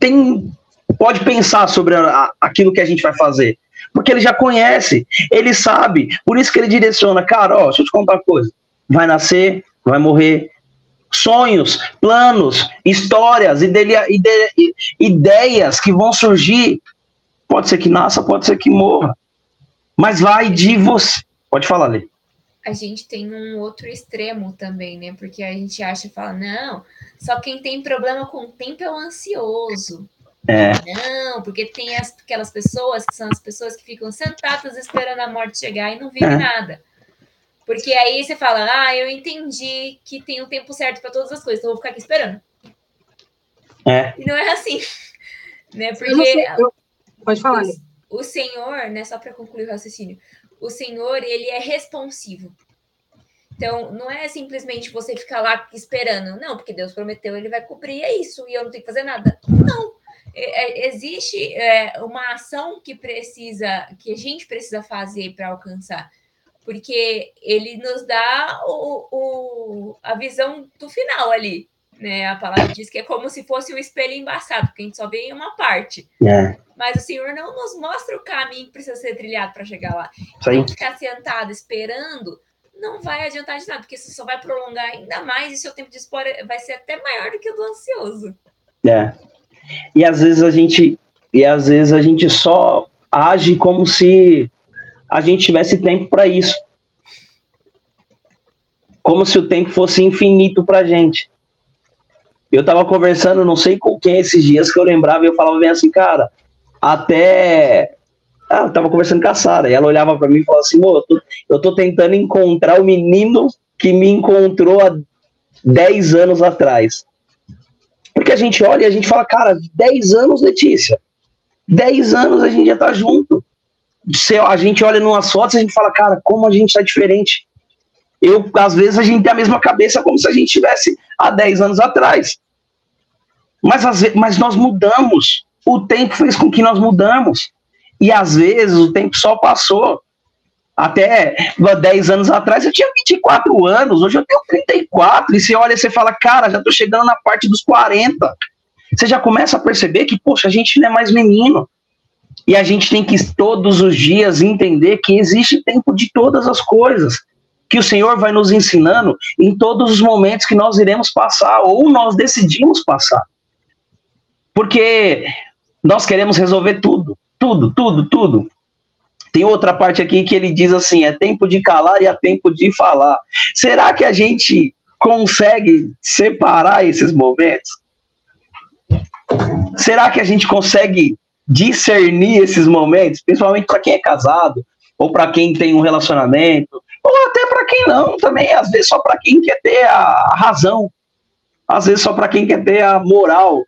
tem pode pensar sobre a, aquilo que a gente vai fazer. Porque ele já conhece, ele sabe. Por isso que ele direciona, cara, ó, deixa eu te contar uma coisa. Vai nascer, vai morrer, sonhos, planos, histórias, ide ide ideias que vão surgir. Pode ser que nasça, pode ser que morra. Mas vai de você. Pode falar, Lê. A gente tem um outro extremo também, né? Porque a gente acha e fala, não, só quem tem problema com o tempo é o ansioso. É. Não, porque tem as, aquelas pessoas que são as pessoas que ficam sentadas esperando a morte chegar e não vivem é. nada. Porque aí você fala, ah, eu entendi que tem o um tempo certo para todas as coisas, então eu vou ficar aqui esperando. É. E não é assim. Né? Porque. Eu... Pode falar. O, o Senhor, né, só para concluir o raciocínio, o Senhor, ele é responsivo. Então, não é simplesmente você ficar lá esperando, não, porque Deus prometeu, ele vai cumprir, é isso, e eu não tenho que fazer nada. Não. É, é existe é, uma ação que precisa, que a gente precisa fazer para alcançar porque ele nos dá o, o, a visão do final ali. Né? A palavra diz que é como se fosse um espelho embaçado, porque a gente só vê em uma parte. É. Mas o Senhor não nos mostra o caminho que precisa ser trilhado para chegar lá. Então, ficar sentado esperando não vai adiantar de nada, porque você só vai prolongar ainda mais e seu tempo de espora vai ser até maior do que o do ansioso. É. E às vezes a gente e às vezes a gente só age como se a gente tivesse tempo para isso. como se o tempo fosse infinito pra gente. Eu tava conversando, não sei com quem esses dias que eu lembrava, e eu falava bem assim, cara, até. Ah, eu tava conversando com a Sara, e ela olhava para mim e falava assim, eu tô, eu tô tentando encontrar o menino que me encontrou há 10 anos atrás. Porque a gente olha e a gente fala, cara, 10 anos, Letícia. 10 anos a gente já tá junto. A gente olha numas fotos e a gente fala, cara, como a gente tá diferente. Eu, às vezes, a gente tem a mesma cabeça como se a gente tivesse há 10 anos atrás. Mas, mas nós mudamos. O tempo fez com que nós mudamos. E às vezes o tempo só passou. Até 10 anos atrás eu tinha 24 anos, hoje eu tenho 34. E você olha e você fala, cara, já tô chegando na parte dos 40. Você já começa a perceber que, poxa, a gente não é mais menino. E a gente tem que todos os dias entender que existe tempo de todas as coisas que o Senhor vai nos ensinando em todos os momentos que nós iremos passar ou nós decidimos passar. Porque nós queremos resolver tudo, tudo, tudo, tudo. Tem outra parte aqui que ele diz assim: é tempo de calar e é tempo de falar. Será que a gente consegue separar esses momentos? Será que a gente consegue discernir esses momentos, principalmente para quem é casado ou para quem tem um relacionamento ou até para quem não também, às vezes só para quem quer ter a razão, às vezes só para quem quer ter a moral.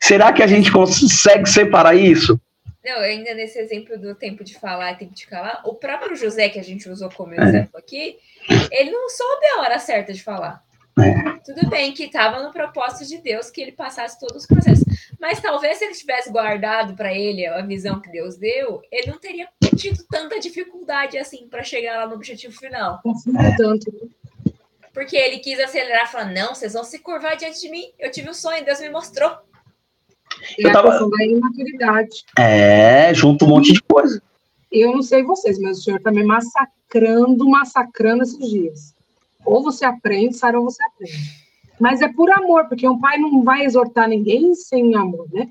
Será que a gente consegue separar isso? Não, ainda nesse exemplo do tempo de falar e tempo de calar, o próprio José, que a gente usou como é. exemplo aqui, ele não soube a hora certa de falar. É. Tudo bem que estava no propósito de Deus que ele passasse todos os processos. Mas talvez se ele tivesse guardado para ele a visão que Deus deu, ele não teria tido tanta dificuldade assim para chegar lá no objetivo final. Tanto. Porque ele quis acelerar, falando: não, vocês vão se curvar diante de mim. Eu tive um sonho, Deus me mostrou. E eu tava... da imaturidade. É, junto um monte de coisa. Eu não sei vocês, mas o senhor está me massacrando, massacrando esses dias. Ou você aprende, Sara, ou você aprende. Mas é por amor, porque um pai não vai exortar ninguém sem amor, né?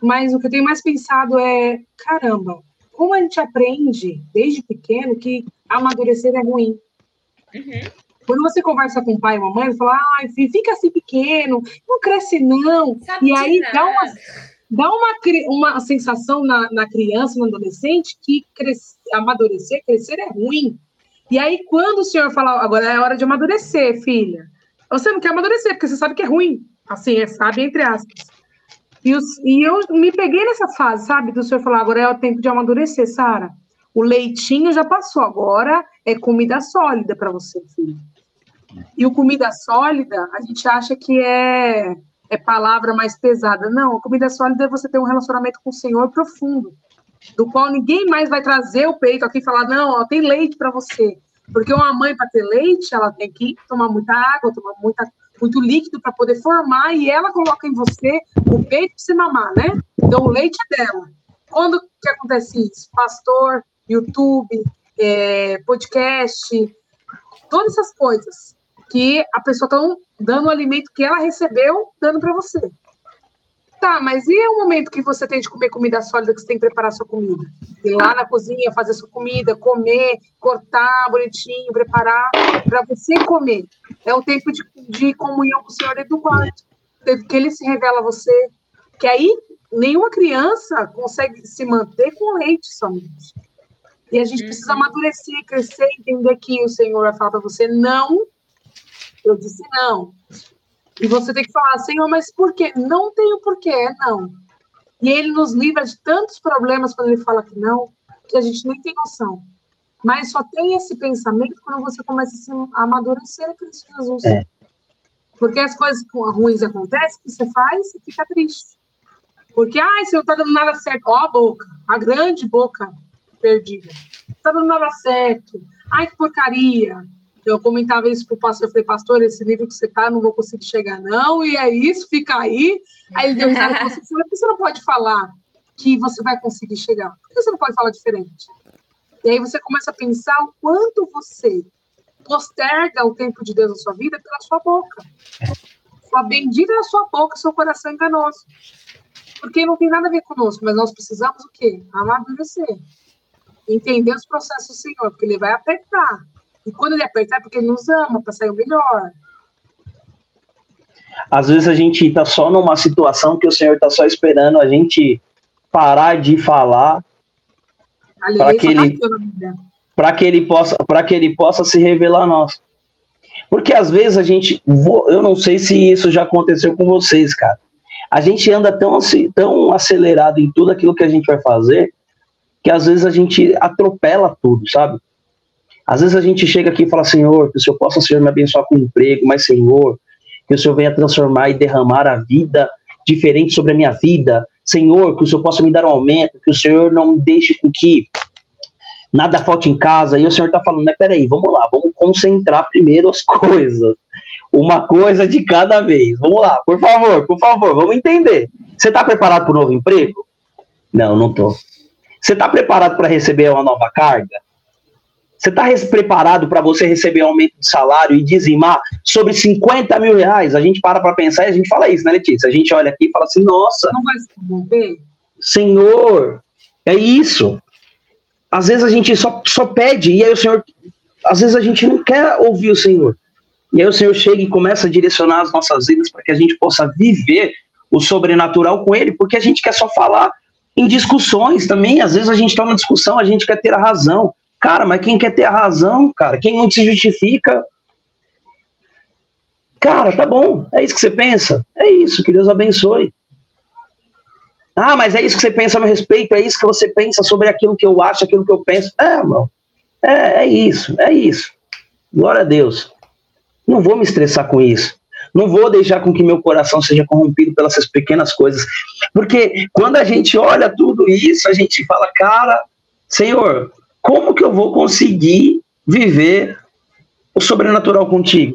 Mas o que eu tenho mais pensado é, caramba, como a gente aprende desde pequeno que amadurecer é ruim. Uhum. Quando você conversa com o pai e a mamãe, ele fala, ai, fica assim pequeno, não cresce não. Sabe e aí dá uma, dá uma, uma sensação na, na criança, no adolescente, que crescer, amadurecer, crescer é ruim. E aí, quando o senhor fala, agora é hora de amadurecer, filha, você não quer amadurecer, porque você sabe que é ruim. Assim, é, sabe, entre aspas. E, os, e eu me peguei nessa fase, sabe, do senhor falar, agora é o tempo de amadurecer, Sara. O leitinho já passou, agora é comida sólida para você, filho. E o comida sólida, a gente acha que é, é palavra mais pesada. Não, comida sólida é você ter um relacionamento com o Senhor profundo do qual ninguém mais vai trazer o peito aqui e falar, não, ó, tem leite para você. Porque uma mãe, para ter leite, ela tem que tomar muita água, tomar muita, muito líquido para poder formar, e ela coloca em você o peito para você mamar, né? Então, o leite é dela. Quando que acontece isso? Pastor, YouTube, é, podcast, todas essas coisas que a pessoa está dando o alimento que ela recebeu, dando para você. Tá, mas e o momento que você tem de comer comida sólida, que você tem que preparar sua comida? Ir lá na cozinha, fazer sua comida, comer, cortar bonitinho, preparar, para você comer. É o tempo de, de comunhão com o Senhor dentro do quarto. Que ele se revela a você. Que aí nenhuma criança consegue se manter com leite somente. E a gente uhum. precisa amadurecer, crescer, entender que o Senhor vai falar para você não. Eu disse não. E você tem que falar, Senhor, mas por quê? Não tem o porquê, não. E ele nos livra de tantos problemas quando ele fala que não, que a gente nem tem noção. Mas só tem esse pensamento quando você começa a se amadurecer a Cristo Jesus. É. Porque as coisas ruins acontecem, que você faz e fica triste. Porque, ai, você não tá dando nada certo. Ó a boca, a grande boca perdida. Não tá dando nada certo. Ai, que porcaria. Eu comentava isso pro pastor, eu falei, pastor, esse nível que você tá, não vou conseguir chegar, não, e é isso, fica aí. Aí ele deu risada e falou assim, você não pode falar que você vai conseguir chegar? Por que você não pode falar diferente? E aí você começa a pensar o quanto você posterga o tempo de Deus na sua vida pela sua boca. Sua bendita é a sua boca, seu coração é enganoso. Porque não tem nada a ver conosco, mas nós precisamos o quê? Amadurecer. Entender os processos do Senhor, porque ele vai apertar E quando ele apertar, é porque ele nos ama, para sair o melhor. Às vezes a gente está só numa situação que o Senhor está só esperando a gente parar de falar para que ele para que ele possa para que ele possa se revelar a nós. Porque às vezes a gente, eu não sei se isso já aconteceu com vocês, cara. A gente anda tão, tão acelerado em tudo aquilo que a gente vai fazer, que às vezes a gente atropela tudo, sabe? Às vezes a gente chega aqui e fala, Senhor, que o Senhor possa, Senhor, me abençoar com emprego, mas, Senhor, que o Senhor venha transformar e derramar a vida diferente sobre a minha vida. Senhor, que o Senhor possa me dar um aumento, que o Senhor não deixe com que nada falte em casa. E o Senhor está falando, né? Peraí, vamos lá, vamos concentrar primeiro as coisas. Uma coisa de cada vez. Vamos lá, por favor, por favor, vamos entender. Você está preparado para um novo emprego? Não, não estou. Você está preparado para receber uma nova carga? Você está preparado para você receber aumento de salário e dizimar sobre 50 mil reais? A gente para para pensar e a gente fala isso, né, Letícia? A gente olha aqui e fala assim, nossa. Não vai se? Senhor, é isso. Às vezes a gente só, só pede e aí o Senhor. Às vezes a gente não quer ouvir o Senhor. E aí o Senhor chega e começa a direcionar as nossas vidas para que a gente possa viver o sobrenatural com Ele, porque a gente quer só falar em discussões também. Às vezes a gente está numa discussão, a gente quer ter a razão. Cara, mas quem quer ter a razão, cara, quem não se justifica. Cara, tá bom, é isso que você pensa? É isso, que Deus abençoe. Ah, mas é isso que você pensa a meu respeito, é isso que você pensa sobre aquilo que eu acho, aquilo que eu penso. É, irmão, é, é isso, é isso. Glória a Deus. Não vou me estressar com isso. Não vou deixar com que meu coração seja corrompido pelas pequenas coisas. Porque quando a gente olha tudo isso, a gente fala, cara, Senhor, como que eu vou conseguir viver o sobrenatural contigo?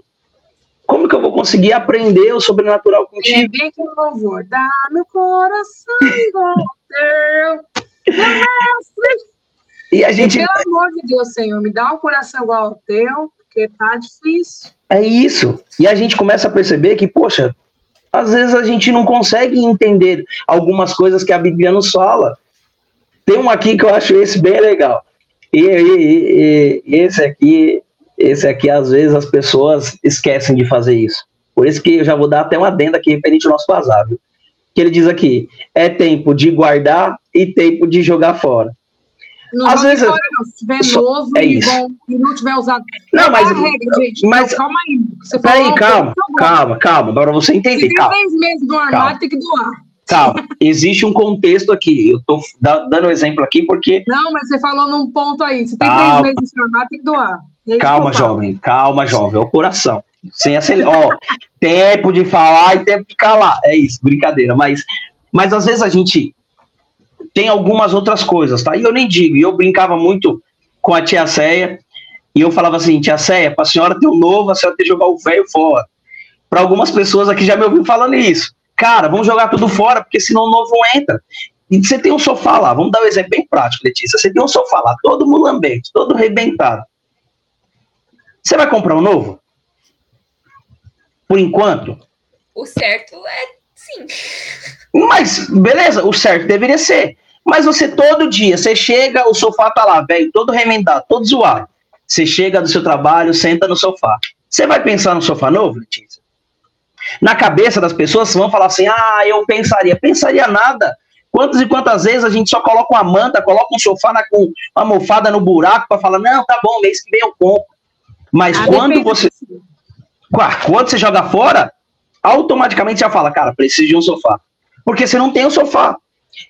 Como que eu vou conseguir aprender o sobrenatural contigo? É que eu vou dar meu coração igual teu. e a gente... Pelo amor de Deus, Senhor, me dá um coração igual ao teu, porque tá difícil. É isso. E a gente começa a perceber que, poxa, às vezes a gente não consegue entender algumas coisas que a Bíblia nos fala. Tem um aqui que eu acho esse bem legal. E, e, e, esse aqui, esse aqui, às vezes as pessoas esquecem de fazer isso. Por isso que eu já vou dar até uma adenda aqui referente ao nosso vazar, Que ele diz aqui: é tempo de guardar e tempo de jogar fora. Não Às vezes, fora, não. Se tiver só, novo é e, bom, e não tiver usado. Não, é mas. Regra, gente. Mas, calma aí. Você peraí, calma, calma, calma, para você entender. Se tem calma. três meses do armário, calma. tem que doar. Calma, existe um contexto aqui. Eu tô dando um exemplo aqui porque. Não, mas você falou num ponto aí. Se tem calma. três meses de tem que doar. Calma, jovem, calma, jovem. É o coração. Sem acelerar. Ó, tempo de falar e tempo de calar. É isso, brincadeira. Mas, mas às vezes a gente tem algumas outras coisas, tá? E eu nem digo, e eu brincava muito com a tia Ceia, e eu falava assim, tia para a senhora ter um novo, a senhora tem que jogar o velho fora. Para algumas pessoas aqui já me ouviram falando isso. Cara, vamos jogar tudo fora, porque senão o novo entra. E você tem um sofá lá, vamos dar um exemplo bem prático, Letícia. Você tem um sofá lá, todo mulambente, todo arrebentado. Você vai comprar um novo? Por enquanto? O certo é sim. Mas, beleza, o certo deveria ser. Mas você todo dia, você chega, o sofá tá lá, velho, todo remendado, todo zoado. Você chega do seu trabalho, senta no sofá. Você vai pensar no sofá novo, Letícia? Na cabeça das pessoas vão falar assim: ah, eu pensaria. Pensaria nada. Quantas e quantas vezes a gente só coloca uma manta, coloca um sofá na, com uma almofada no buraco para falar: não, tá bom, mês que vem eu compro. Mas ah, quando você. Quando você joga fora, automaticamente já fala: cara, preciso de um sofá porque você não tem o sofá.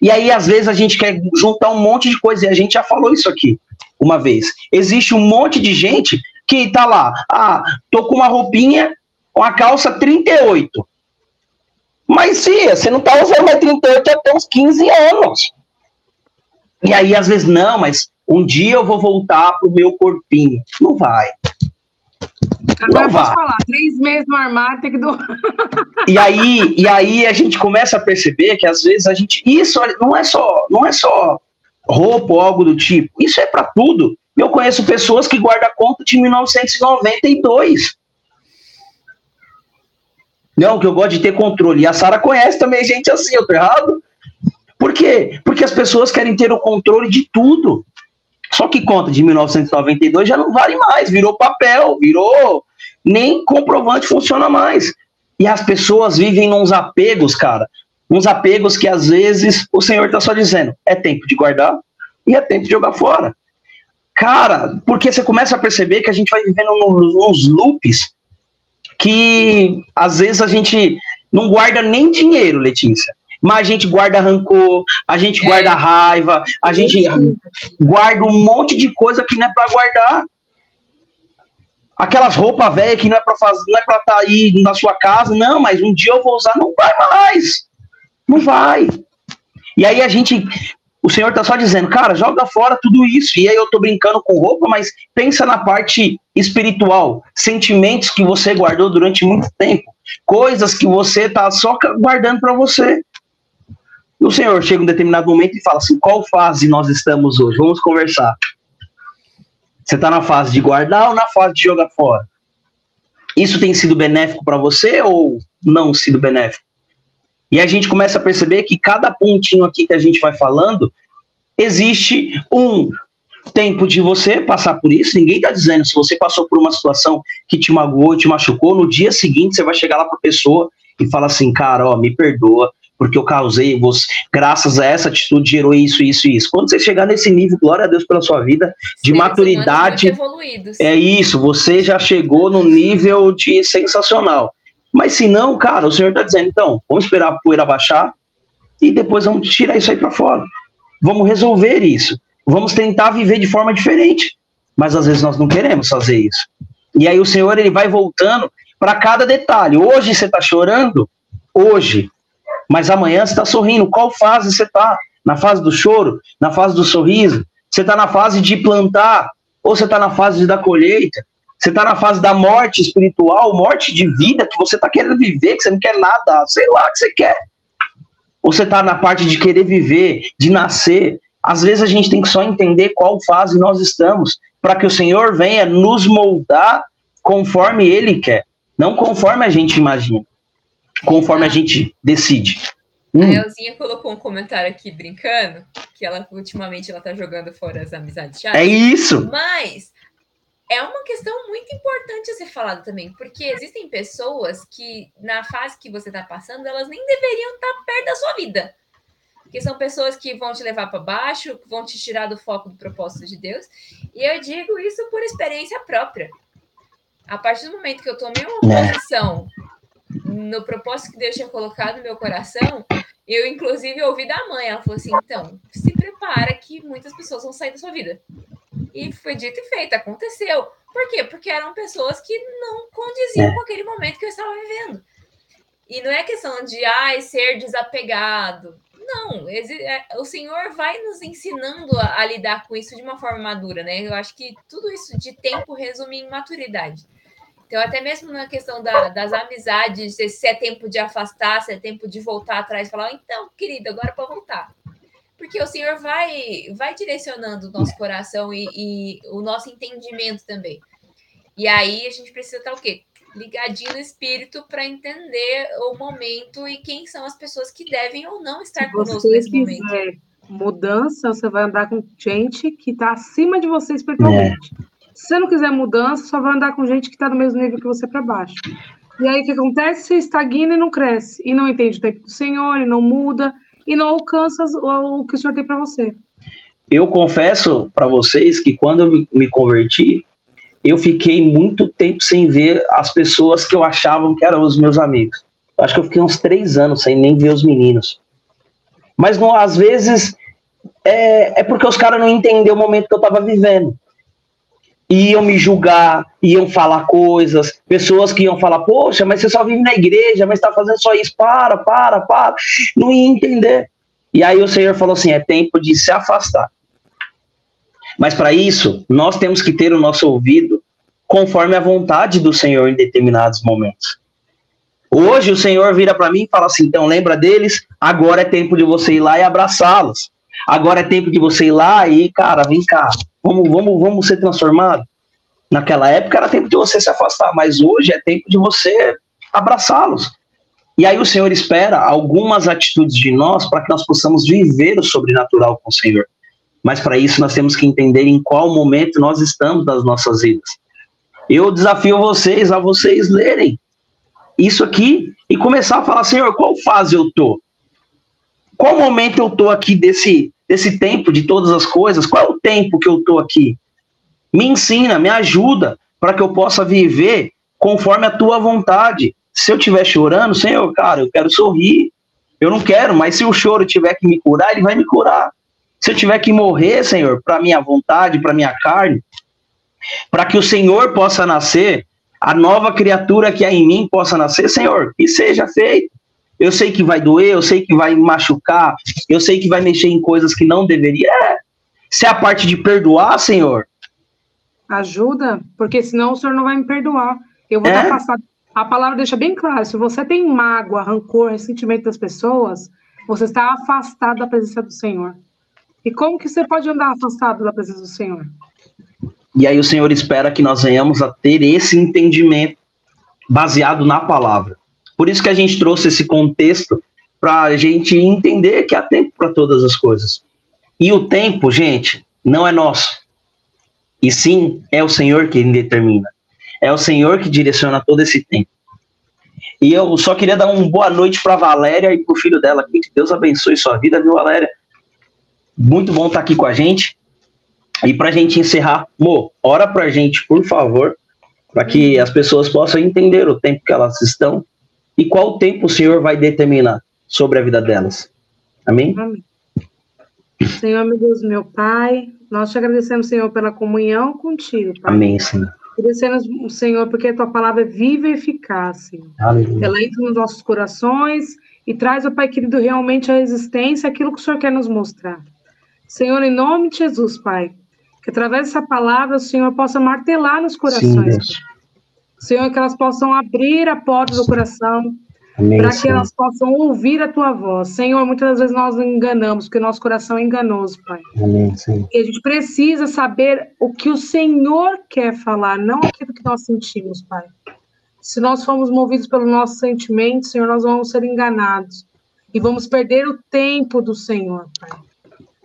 E aí, às vezes, a gente quer juntar um monte de coisa, e a gente já falou isso aqui uma vez. Existe um monte de gente que tá lá, ah, tô com uma roupinha, uma calça 38. Mas, tia, você não tá usando mais 38 até uns 15 anos. E aí, às vezes, não, mas um dia eu vou voltar pro meu corpinho. Não vai. Agora não vá. falar, três meses no armário tem que doar. E aí, e aí a gente começa a perceber que às vezes a gente. Isso não é só, não é só roupa ou algo do tipo. Isso é para tudo. Eu conheço pessoas que guardam conta de 1992. Não, que eu gosto de ter controle. E a Sara conhece também gente assim, eu tô errado? Por quê? Porque as pessoas querem ter o controle de tudo. Só que conta de 1992 já não vale mais, virou papel, virou. Nem comprovante funciona mais. E as pessoas vivem nos apegos, cara. Uns apegos que às vezes o Senhor está só dizendo: é tempo de guardar e é tempo de jogar fora. Cara, porque você começa a perceber que a gente vai vivendo nos loops que às vezes a gente não guarda nem dinheiro, Letícia. Mas a gente guarda rancor, a gente guarda é. raiva, a gente guarda um monte de coisa que não é para guardar. Aquelas roupas velhas que não é para fazer, não é para estar tá aí na sua casa, não, mas um dia eu vou usar, não vai mais. Não vai. E aí a gente o Senhor está só dizendo, cara, joga fora tudo isso. E aí eu estou brincando com roupa, mas pensa na parte espiritual, sentimentos que você guardou durante muito tempo, coisas que você está só guardando para você. E o Senhor chega um determinado momento e fala assim: qual fase nós estamos hoje? Vamos conversar. Você está na fase de guardar ou na fase de jogar fora? Isso tem sido benéfico para você ou não sido benéfico? E a gente começa a perceber que cada pontinho aqui que a gente vai falando, existe um tempo de você passar por isso. Ninguém está dizendo se você passou por uma situação que te magoou, te machucou, no dia seguinte você vai chegar lá para a pessoa e fala assim, cara, ó, me perdoa, porque eu causei, você, graças a essa atitude gerou isso, isso e isso. Quando você chegar nesse nível, glória a Deus pela sua vida, de maturidade, é isso, você já chegou no nível de sensacional. Mas se não, cara, o Senhor está dizendo, então, vamos esperar a poeira baixar e depois vamos tirar isso aí para fora. Vamos resolver isso. Vamos tentar viver de forma diferente. Mas às vezes nós não queremos fazer isso. E aí o Senhor ele vai voltando para cada detalhe. Hoje você está chorando, hoje, mas amanhã você está sorrindo. Qual fase você está? Na fase do choro? Na fase do sorriso? Você está na fase de plantar? Ou você está na fase da colheita? Você está na fase da morte espiritual, morte de vida, que você está querendo viver, que você não quer nada, sei lá o que você quer. Ou você está na parte de querer viver, de nascer. Às vezes a gente tem que só entender qual fase nós estamos, para que o Senhor venha nos moldar conforme Ele quer, não conforme a gente imagina, conforme a gente decide. Hum. A Elzinha colocou um comentário aqui brincando, que ela ultimamente ela tá jogando fora as amizades chatas. É isso. Mas é uma questão muito importante a ser falada também, porque existem pessoas que, na fase que você está passando, elas nem deveriam estar tá perto da sua vida. Porque são pessoas que vão te levar para baixo, vão te tirar do foco do propósito de Deus. E eu digo isso por experiência própria. A partir do momento que eu tomei uma é. posição no propósito que Deus tinha colocado no meu coração, eu, inclusive, ouvi da mãe. Ela falou assim: então, se prepara que muitas pessoas vão sair da sua vida. E foi dito e feito, aconteceu. Por quê? Porque eram pessoas que não condiziam é. com aquele momento que eu estava vivendo. E não é questão de ai, ser desapegado. Não, é, o Senhor vai nos ensinando a, a, lidar com isso de uma forma madura, né? Eu acho que tudo isso de tempo resume em maturidade. Então, até mesmo na questão da, das amizades, se é tempo de afastar, se é tempo de voltar atrás falar, então, querido, agora é para voltar porque o Senhor vai, vai direcionando o nosso coração e, e, o nosso entendimento também. E aí a gente precisa estar o quê? Ligadinho no espírito para entender o momento e quem são as pessoas que devem ou não estar Se conosco nesse momento. Mudança, você vai andar com gente que está acima de você espiritualmente. É. Se você não quiser mudança, só vai andar com gente que está no mesmo nível que você para baixo. E aí o que acontece? Você estagna e não cresce. E não entende o tempo do Senhor, e não muda e não alcança o que o Senhor tem para você. Eu confesso para vocês que quando eu me converti, eu fiquei muito tempo sem ver as pessoas que eu achava que eram os meus amigos. Acho que eu fiquei uns três anos sem nem ver os meninos. Mas não, às vezes é, é porque os caras não entenderam o momento que eu estava vivendo iam me julgar, iam falar coisas, pessoas que iam falar, poxa, mas você só vive na igreja, mas está fazendo só isso, para, para, para, não ia entender. E aí o Senhor falou assim: é tempo de se afastar. Mas para isso, nós temos que ter o nosso ouvido conforme a vontade do Senhor em determinados momentos. Hoje o Senhor vira para mim e fala assim: então lembra deles, agora é tempo de você ir lá e abraçá-los. Agora é tempo de você ir lá e, cara, vem cá, vamos, vamos, vamos ser transformados. Naquela época era tempo de você se afastar, mas hoje é tempo de você abraçá-los. E aí o Senhor espera algumas atitudes de nós para que nós possamos viver o sobrenatural com o Senhor. Mas para isso nós temos que entender em qual momento nós estamos das nossas vidas. Eu desafio vocês a vocês lerem isso aqui e começar a falar, Senhor, qual fase eu tô? Qual momento eu tô aqui desse desse tempo de todas as coisas? Qual é o tempo que eu tô aqui? Me ensina, me ajuda para que eu possa viver conforme a tua vontade. Se eu estiver chorando, Senhor, cara, eu quero sorrir. Eu não quero, mas se o choro tiver que me curar, ele vai me curar. Se eu tiver que morrer, Senhor, para minha vontade, para minha carne, para que o Senhor possa nascer, a nova criatura que há em mim possa nascer, Senhor, que seja feito. Eu sei que vai doer, eu sei que vai machucar, eu sei que vai mexer em coisas que não deveria. É. Se é a parte de perdoar, Senhor. Ajuda, porque senão o Senhor não vai me perdoar. Eu vou é. estar afastado. A palavra deixa bem claro: se você tem mágoa, rancor, ressentimento das pessoas, você está afastado da presença do Senhor. E como que você pode andar afastado da presença do Senhor? E aí o Senhor espera que nós venhamos a ter esse entendimento baseado na palavra. Por isso que a gente trouxe esse contexto para a gente entender que há tempo para todas as coisas. E o tempo, gente, não é nosso. E sim, é o Senhor quem determina. É o Senhor que direciona todo esse tempo. E eu só queria dar uma boa noite para Valéria e para o filho dela. Que Deus abençoe sua vida, viu, Valéria? Muito bom estar aqui com a gente. E para a gente encerrar, Mo, ora para a gente, por favor, para que as pessoas possam entender o tempo que elas estão e qual tempo o Senhor vai determinar sobre a vida delas. Amém? Amém. Senhor, meu Deus, meu Pai, nós te agradecemos, Senhor, pela comunhão contigo, Pai. Amém, Senhor. Agradecemos, Senhor, porque a tua palavra é viva e eficaz, Senhor. Aleluia. Ela entra nos nossos corações e traz, ó Pai querido, realmente a existência, aquilo que o Senhor quer nos mostrar. Senhor, em nome de Jesus, Pai, que através dessa palavra o Senhor possa martelar nos corações. Sim, Senhor, que elas possam abrir a porta do coração para que elas possam ouvir a tua voz. Senhor, muitas vezes nós enganamos, porque nosso coração é enganoso, Pai. Amém, e a gente precisa saber o que o Senhor quer falar, não aquilo que nós sentimos, Pai. Se nós formos movidos pelo nosso sentimento, Senhor, nós vamos ser enganados e vamos perder o tempo do Senhor, Pai.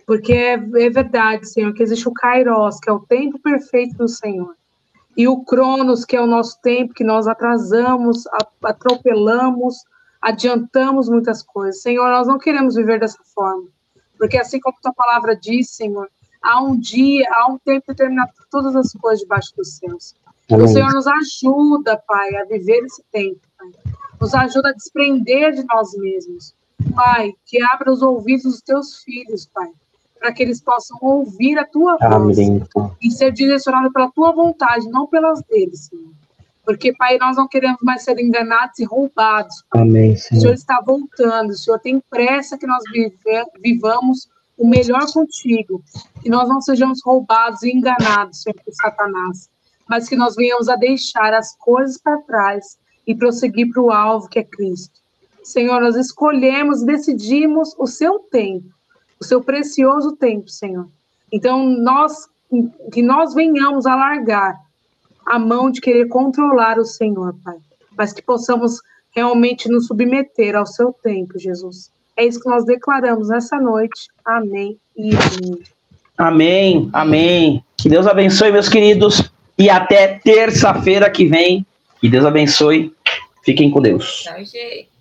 Porque é, é verdade, Senhor, que existe o Kairos, que é o tempo perfeito do Senhor e o Cronos, que é o nosso tempo, que nós atrasamos, atropelamos, adiantamos muitas coisas. Senhor, nós não queremos viver dessa forma, porque assim como tua palavra diz, Senhor, há um dia, há um tempo determinado para todas as coisas debaixo dos céus. Amém. O Senhor nos ajuda, Pai, a viver esse tempo, Pai. Nos ajuda a desprender de nós mesmos. Pai, que abra os ouvidos dos teus filhos, Pai para que eles possam ouvir a tua voz Amém. e ser direcionados pela tua vontade, não pelas deles, Senhor. Porque, Pai, nós não queremos mais ser enganados e roubados. Amém, Senhor. O Senhor está voltando, o Senhor tem pressa que nós vivamos o melhor contigo, que nós não sejamos roubados e enganados, Senhor, por Satanás, mas que nós venhamos a deixar as coisas para trás e prosseguir para o alvo que é Cristo. Senhor, nós escolhemos, decidimos o seu tempo o seu precioso tempo, Senhor. Então, nós que nós venhamos a largar a mão de querer controlar o Senhor, Pai, mas que possamos realmente nos submeter ao seu tempo, Jesus. É isso que nós declaramos nessa noite. Amém e amém. Amém, amém. Que Deus abençoe, meus queridos, e até terça-feira que vem. Que Deus abençoe. Fiquem com Deus. Tchau, gente.